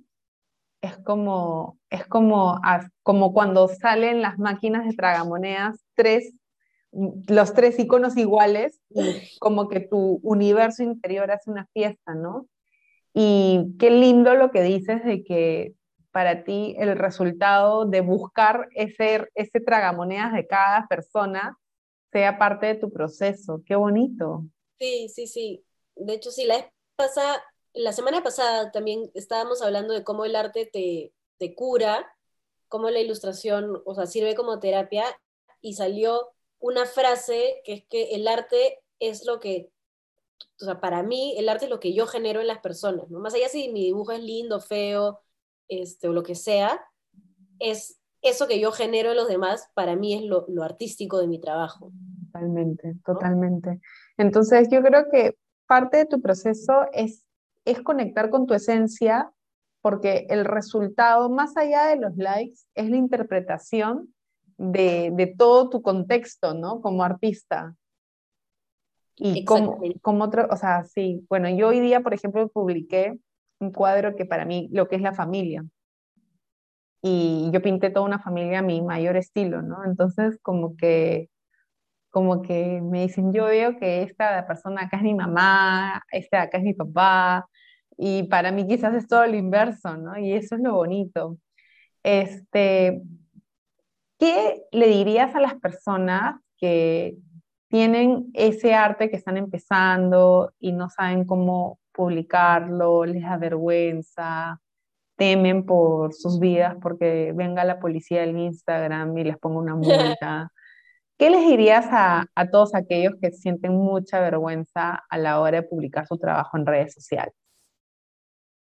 es como, es como, como cuando salen las máquinas de tragamonedas, tres los tres iconos iguales y como que tu universo interior hace una fiesta, ¿no? Y qué lindo lo que dices de que para ti el resultado de buscar ese, ese tragamonedas de cada persona sea parte de tu proceso. Qué bonito. Sí, sí, sí. De hecho, sí, la pasada, la semana pasada también estábamos hablando de cómo el arte te, te cura, cómo la ilustración, o sea, sirve como terapia y salió una frase que es que el arte es lo que, o sea, para mí el arte es lo que yo genero en las personas, ¿no? Más allá si mi dibujo es lindo, feo, este, o lo que sea, es eso que yo genero en los demás, para mí es lo, artístico de mi trabajo. Totalmente, totalmente. Entonces yo creo que parte de tu proceso es, es conectar con tu esencia, porque el resultado, más allá de los likes, es la interpretación de, todo tu contexto, ¿no? Como artista. Y como, como otro, o sea, sí, bueno, yo hoy día, por ejemplo, publiqué un cuadro que para mí, lo que es la familia. Y yo pinté toda una familia a mi mayor estilo, ¿no? Entonces, como que, como que me dicen, yo veo que esta persona acá es mi mamá, esta acá es mi papá, y para mí quizás es todo lo inverso, ¿no? Y eso es lo bonito. Este, ¿Qué le dirías a las personas que tienen ese arte que están empezando y no saben cómo publicarlo, les da vergüenza, temen por sus vidas porque venga la policía del Instagram y les ponga una multa. ¿Qué les dirías a, todos aquellos que sienten mucha vergüenza a la hora de publicar su trabajo en redes sociales?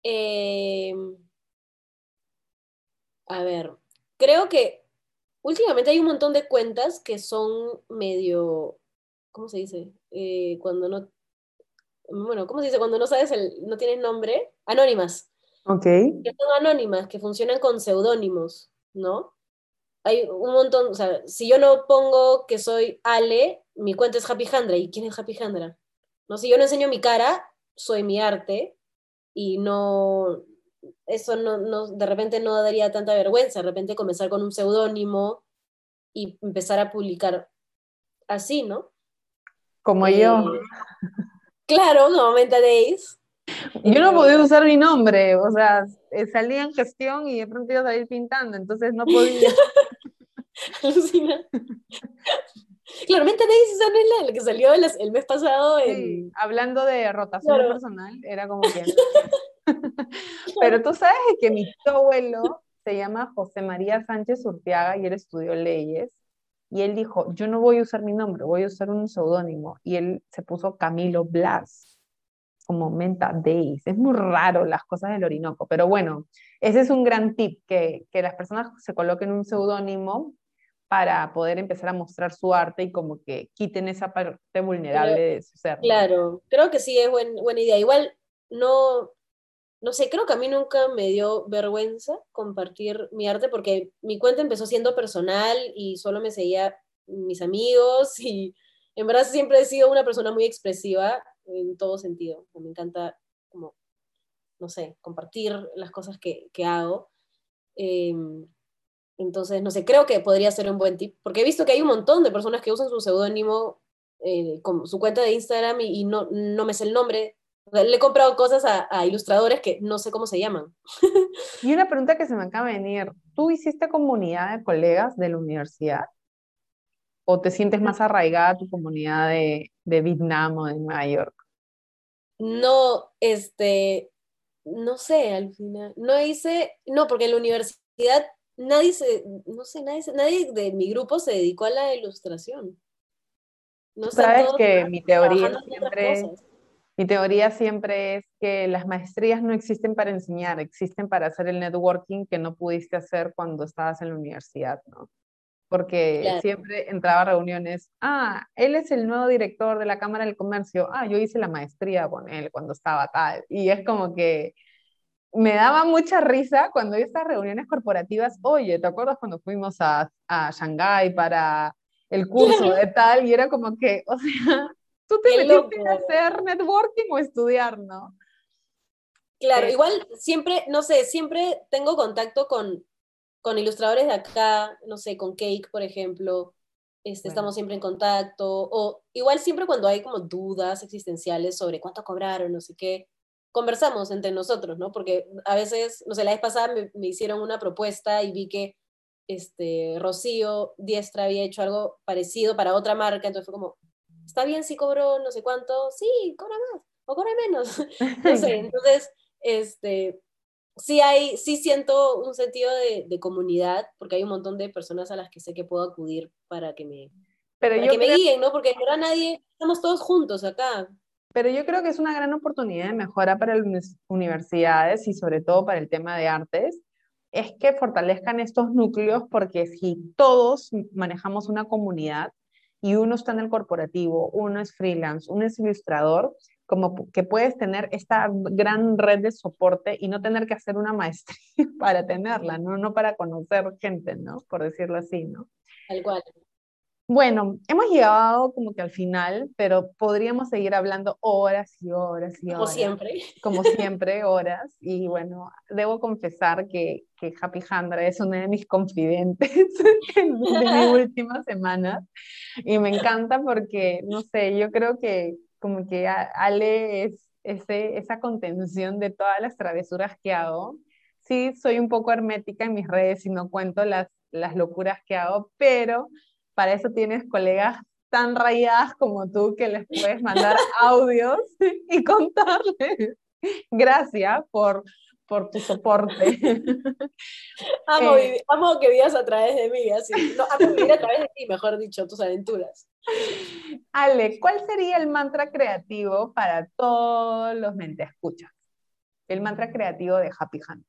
Em, a ver, creo que últimamente hay un montón de cuentas que son medio, ¿cómo se dice? Eh, cuando no, bueno, ¿cómo se dice? Cuando no sabes, el, no tienes nombre, anónimas. Ok. Que son anónimas, que funcionan con seudónimos, ¿no? Hay un montón, o sea, si yo no pongo que soy Ale, mi cuenta es Happy Handra. ¿Y quién es Happy Handra? No, si yo no enseño mi cara, soy mi arte y no, eso no, no, de repente no daría tanta vergüenza, de repente comenzar con un seudónimo y empezar a publicar así, ¿no? Como yo. Eh, claro, normalmente Days. Yo no podía usar mi nombre, o sea, eh, salía en gestión y de pronto iba a salir pintando, entonces no podía. Alucina. Claramente Daisy es la que salió el, mes pasado. Sí, hablando de rotación personal, era como que... Pero tú sabes que mi abuelo se llama José María Sánchez Urtiaga y él estudió leyes. Y él dijo, yo no voy a usar mi nombre, voy a usar un seudónimo. Y él se puso Camilo Blas como Menta Days. Es muy raro las cosas del Orinoco, pero bueno, ese es un gran tip, que, que las personas se coloquen un seudónimo para poder empezar a mostrar su arte y como que quiten esa parte vulnerable de su ser. Claro, creo que sí es buena idea. Igual no, no sé, creo que a mí nunca me dio vergüenza compartir mi arte porque mi cuenta empezó siendo personal y solo me seguía mis amigos y en verdad siempre he sido una persona muy expresiva en todo sentido. Me encanta como, no sé, compartir las cosas que, que hago. Em, entonces, no sé, creo que podría ser un buen tip, porque he visto que hay un montón de personas que usan su seudónimo eh, con su cuenta de Instagram y, no, no me sé el nombre. Le he comprado cosas a, a, ilustradores que no sé cómo se llaman. Y una pregunta que se me acaba de venir, ¿tú hiciste comunidad de colegas de la universidad? ¿O te sientes más arraigada a tu comunidad de, de Vietnam o de Nueva York? No, este, no sé, al final, no hice, no, porque en la universidad nadie se, no sé, nadie, nadie de mi grupo se dedicó a la ilustración. No Sabes que mi teoría siempre, mi teoría siempre es que las maestrías no existen para enseñar, existen para hacer el networking que no pudiste hacer cuando estabas en la universidad, ¿no? Porque siempre entraba a reuniones, ah, él es el nuevo director de la Cámara del Comercio, ah, yo hice la maestría con él cuando estaba tal, y es como que me daba mucha risa cuando estas reuniones corporativas, oye, ¿te acuerdas cuando fuimos a, a Shanghái para el curso de tal? Y era como que, o sea, tú te metiste a hacer networking o estudiar, ¿no? Claro, igual siempre, no sé, siempre tengo contacto con, con ilustradores de acá, no sé, con Cake, por ejemplo, este, estamos siempre en contacto, o igual siempre cuando hay como dudas existenciales sobre cuánto cobraron, no sé qué, conversamos entre nosotros, ¿no? Porque a veces, no sé, la vez pasada me, hicieron una propuesta y vi que este, Rocío Diestra había hecho algo parecido para otra marca, entonces fue como, está bien si cobro no sé cuánto, sí, cobra más, o cobra menos, no sé, entonces, este, sí hay, sí siento un sentido de, de, comunidad, porque hay un montón de personas a las que sé que puedo acudir para que me, Pero para que me guíen, ¿no? Porque ahora nadie, estamos todos juntos acá. Pero yo creo que es una gran oportunidad de mejora para las universidades y sobre todo para el tema de artes, es que fortalezcan estos núcleos porque si todos manejamos una comunidad y uno está en el corporativo, uno es freelance, uno es ilustrador, como que puedes tener esta gran red de soporte y no tener que hacer una maestría para tenerla, ¿no? No para conocer gente, ¿no? Por decirlo así, ¿no? Tal cual. Bueno, hemos llegado como que al final, pero podríamos seguir hablando horas y horas y horas. Como siempre. Como siempre, horas. Y bueno, debo confesar que, que Happy Handra es una de mis confidentes de mis últimas semanas. Y me encanta porque, no sé, yo creo que como que Ale es ese, esa contención de todas las travesuras que hago. Sí, soy un poco hermética en mis redes y no cuento las, las locuras que hago, pero para eso tienes colegas tan rayadas como tú que les puedes mandar audios y contarles. Gracias por, por tu soporte. Amo, eh, amo, que vivas a través de mí, así. No, amo vivir a través de ti, mejor dicho, tus aventuras. Ale, ¿cuál sería el mantra creativo para todos los mentes escucha? El mantra creativo de Happy Hand.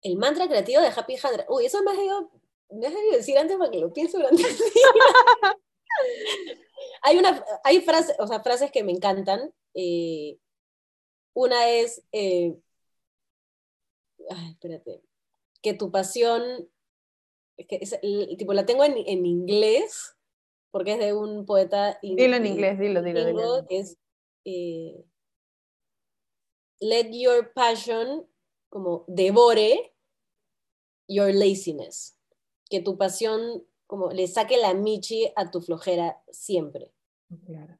El mantra creativo de Happy Hand. Uy, eso me has debido, me has debido decir antes para que lo piense durante el día. hay una, hay frases, o sea, frases que me encantan. Eh, una es, eh, ay, espérate, que tu pasión, que es, tipo, la tengo en, en, inglés, porque es de un poeta. Dilo en inglés, dilo, dilo. dilo. Es, eh, let your passion como devore your laziness. Que tu pasión como le saque la michi a tu flojera siempre.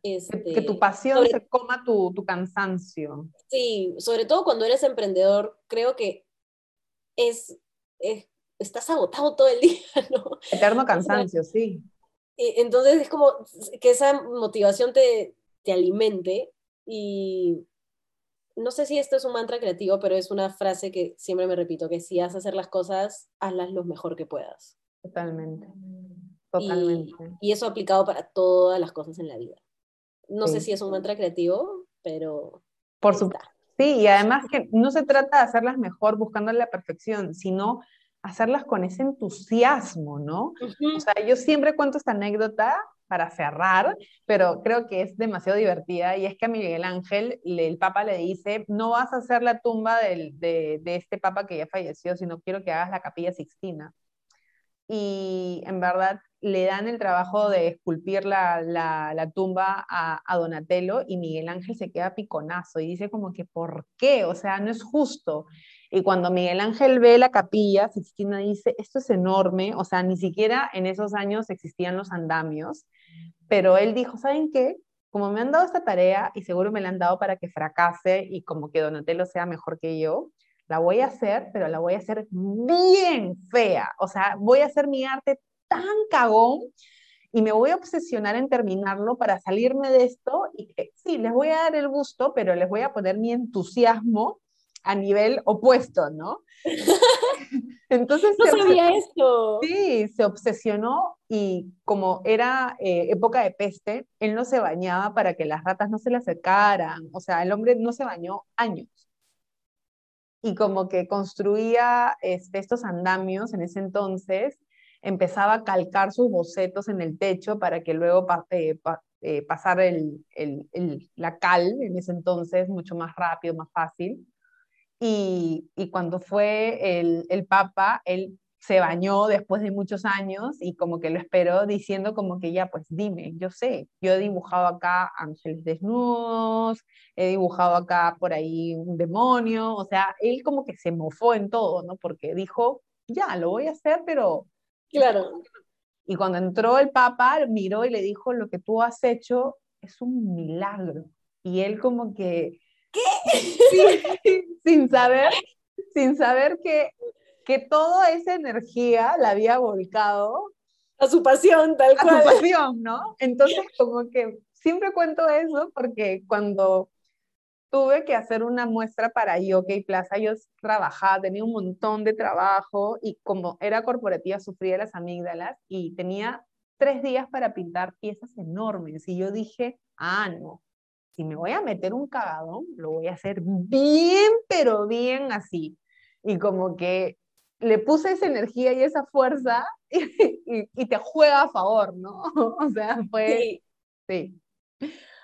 Este, que, tu pasión se coma tu, tu, cansancio. Sí, sobre todo cuando eres emprendedor, creo que es, estás agotado todo el día, ¿no? Eterno cansancio, sí. Entonces es como que esa motivación te, te alimente y no sé si esto es un mantra creativo, pero es una frase que siempre me repito, que si vas a hacer las cosas, hazlas lo mejor que puedas. Totalmente. Totalmente. Y, eso aplicado para todas las cosas en la vida. No sé si es un mantra creativo, pero... Por supuesto. Sí, y además que no se trata de hacerlas mejor buscando la perfección, sino hacerlas con ese entusiasmo, ¿no? O sea, yo siempre cuento esta anécdota para cerrar, pero creo que es demasiado divertida y es que a Miguel Ángel el Papa le dice, no vas a hacer la tumba de, de, este Papa que ya falleció, sino quiero que hagas la capilla Sixtina. Y en verdad le dan el trabajo de esculpir la, la, tumba a, a, Donatello y Miguel Ángel se queda piconazo y dice como que, ¿por qué? O sea, no es justo. Y cuando Miguel Ángel ve la capilla, Sixtina dice, esto es enorme, o sea, ni siquiera en esos años existían los andamios, pero él dijo, ¿saben qué? Como me han dado esta tarea y seguro me la han dado para que fracase y como que Donatello sea mejor que yo, la voy a hacer, pero la voy a hacer bien fea. O sea, voy a hacer mi arte tan cagón y me voy a obsesionar en terminarlo para salirme de esto y que sí, les voy a dar el gusto, pero les voy a poner mi entusiasmo a nivel opuesto, ¿no? Entonces, no sabía esto. Sí, se obsesionó y como era eh, época de peste, él no se bañaba para que las ratas no se le acercaran. O sea, el hombre no se bañó años. Y como que construía este, estos andamios en ese entonces, empezaba a calcar sus bocetos en el techo para que luego eh, eh, pasar el, la cal en ese entonces mucho más rápido, más fácil. Y, y cuando fue el Papa, él se bañó después de muchos años y como que lo esperó diciendo como que ya, pues dime, yo sé, yo he dibujado acá ángeles desnudos, he dibujado acá por ahí un demonio, o sea, él como que se mofó en todo, ¿no? Porque dijo, ya, lo voy a hacer, pero... Claro. Y cuando entró el Papa, miró y le dijo, lo que tú has hecho es un milagro. Y él como que ¿Qué? sin saber, sin saber que, que toda esa energía la había volcado a su pasión, tal cual. A su pasión, ¿no? Entonces, como que siempre cuento eso porque cuando tuve que hacer una muestra para Yoke Plaza, yo trabajaba, tenía un montón de trabajo y como era corporativa sufría las amígdalas y tenía tres días para pintar piezas enormes y yo dije, ah, no, si me voy a meter un cagadón, lo voy a hacer bien, pero bien así. Y como que le puse esa energía y esa fuerza y, y, te juega a favor, ¿no? O sea, fue... Sí.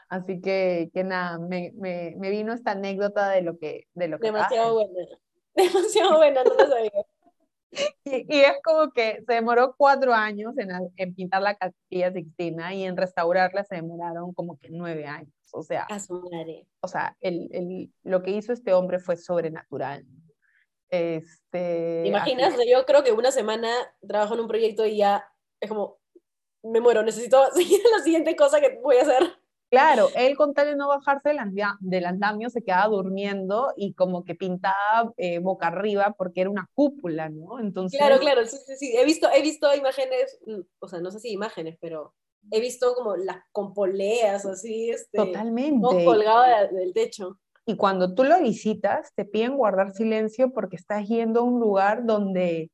Así que, que nada, me, me, me, vino esta anécdota de lo que... De lo que Demasiado buena. Demasiado buena, no lo sabía. Y, y, es como que se demoró cuatro años en, en pintar la capilla Sixtina y en restaurarla se demoraron como que nueve años. O sea, o sea el, el, lo que hizo este hombre fue sobrenatural. Este, imaginas? Yo creo que una semana trabajo en un proyecto y ya es como, me muero, necesito seguir la siguiente cosa que voy a hacer. Claro, él con tal de no bajarse del, del andamio se quedaba durmiendo y como que pintaba eh, boca arriba porque era una cúpula, ¿no? Entonces... Claro, claro, sí, sí, sí. He visto, he visto imágenes, mm, o sea, no sé si imágenes, pero he visto como las con poleas así, este, Totalmente. todo colgado del techo. Y cuando tú lo visitas, te piden guardar silencio porque estás yendo a un lugar donde,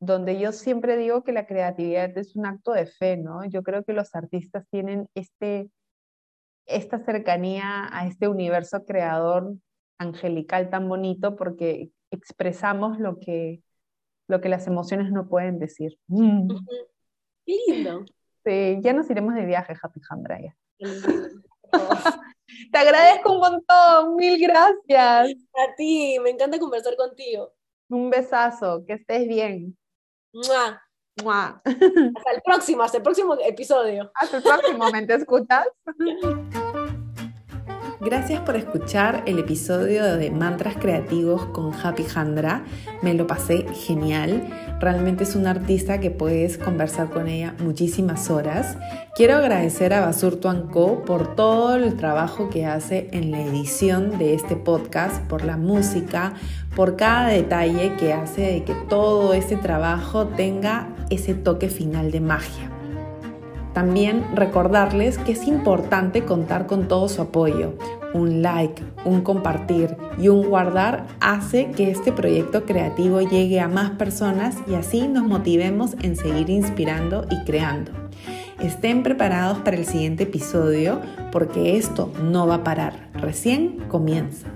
donde yo siempre digo que la creatividad es un acto de fe, ¿no? Yo creo que los artistas tienen este, esta cercanía a este universo creador angelical tan bonito porque expresamos lo que, lo que las emociones no pueden decir. Mm. Qué lindo. Sí, ya nos iremos de viaje, Happy Handra. Te agradezco un montón, mil gracias. A ti, me encanta conversar contigo. Un besazo, que estés bien. ¡Mua! ¡Mua! Hasta el próximo, hasta el próximo episodio. Hasta el próximo, ¿me te escuchas? Gracias por escuchar el episodio de Mantras Creativos con Happy Handra. Me lo pasé genial. Realmente es una artista que puedes conversar con ella muchísimas horas. Quiero agradecer a Basurto Co por todo el trabajo que hace en la edición de este podcast, por la música, por cada detalle que hace de que todo ese trabajo tenga ese toque final de magia. También recordarles que es importante contar con todo su apoyo. Un like, un compartir y un guardar hace que este proyecto creativo llegue a más personas y así nos motivemos en seguir inspirando y creando. Estén preparados para el siguiente episodio porque esto no va a parar, recién comienza.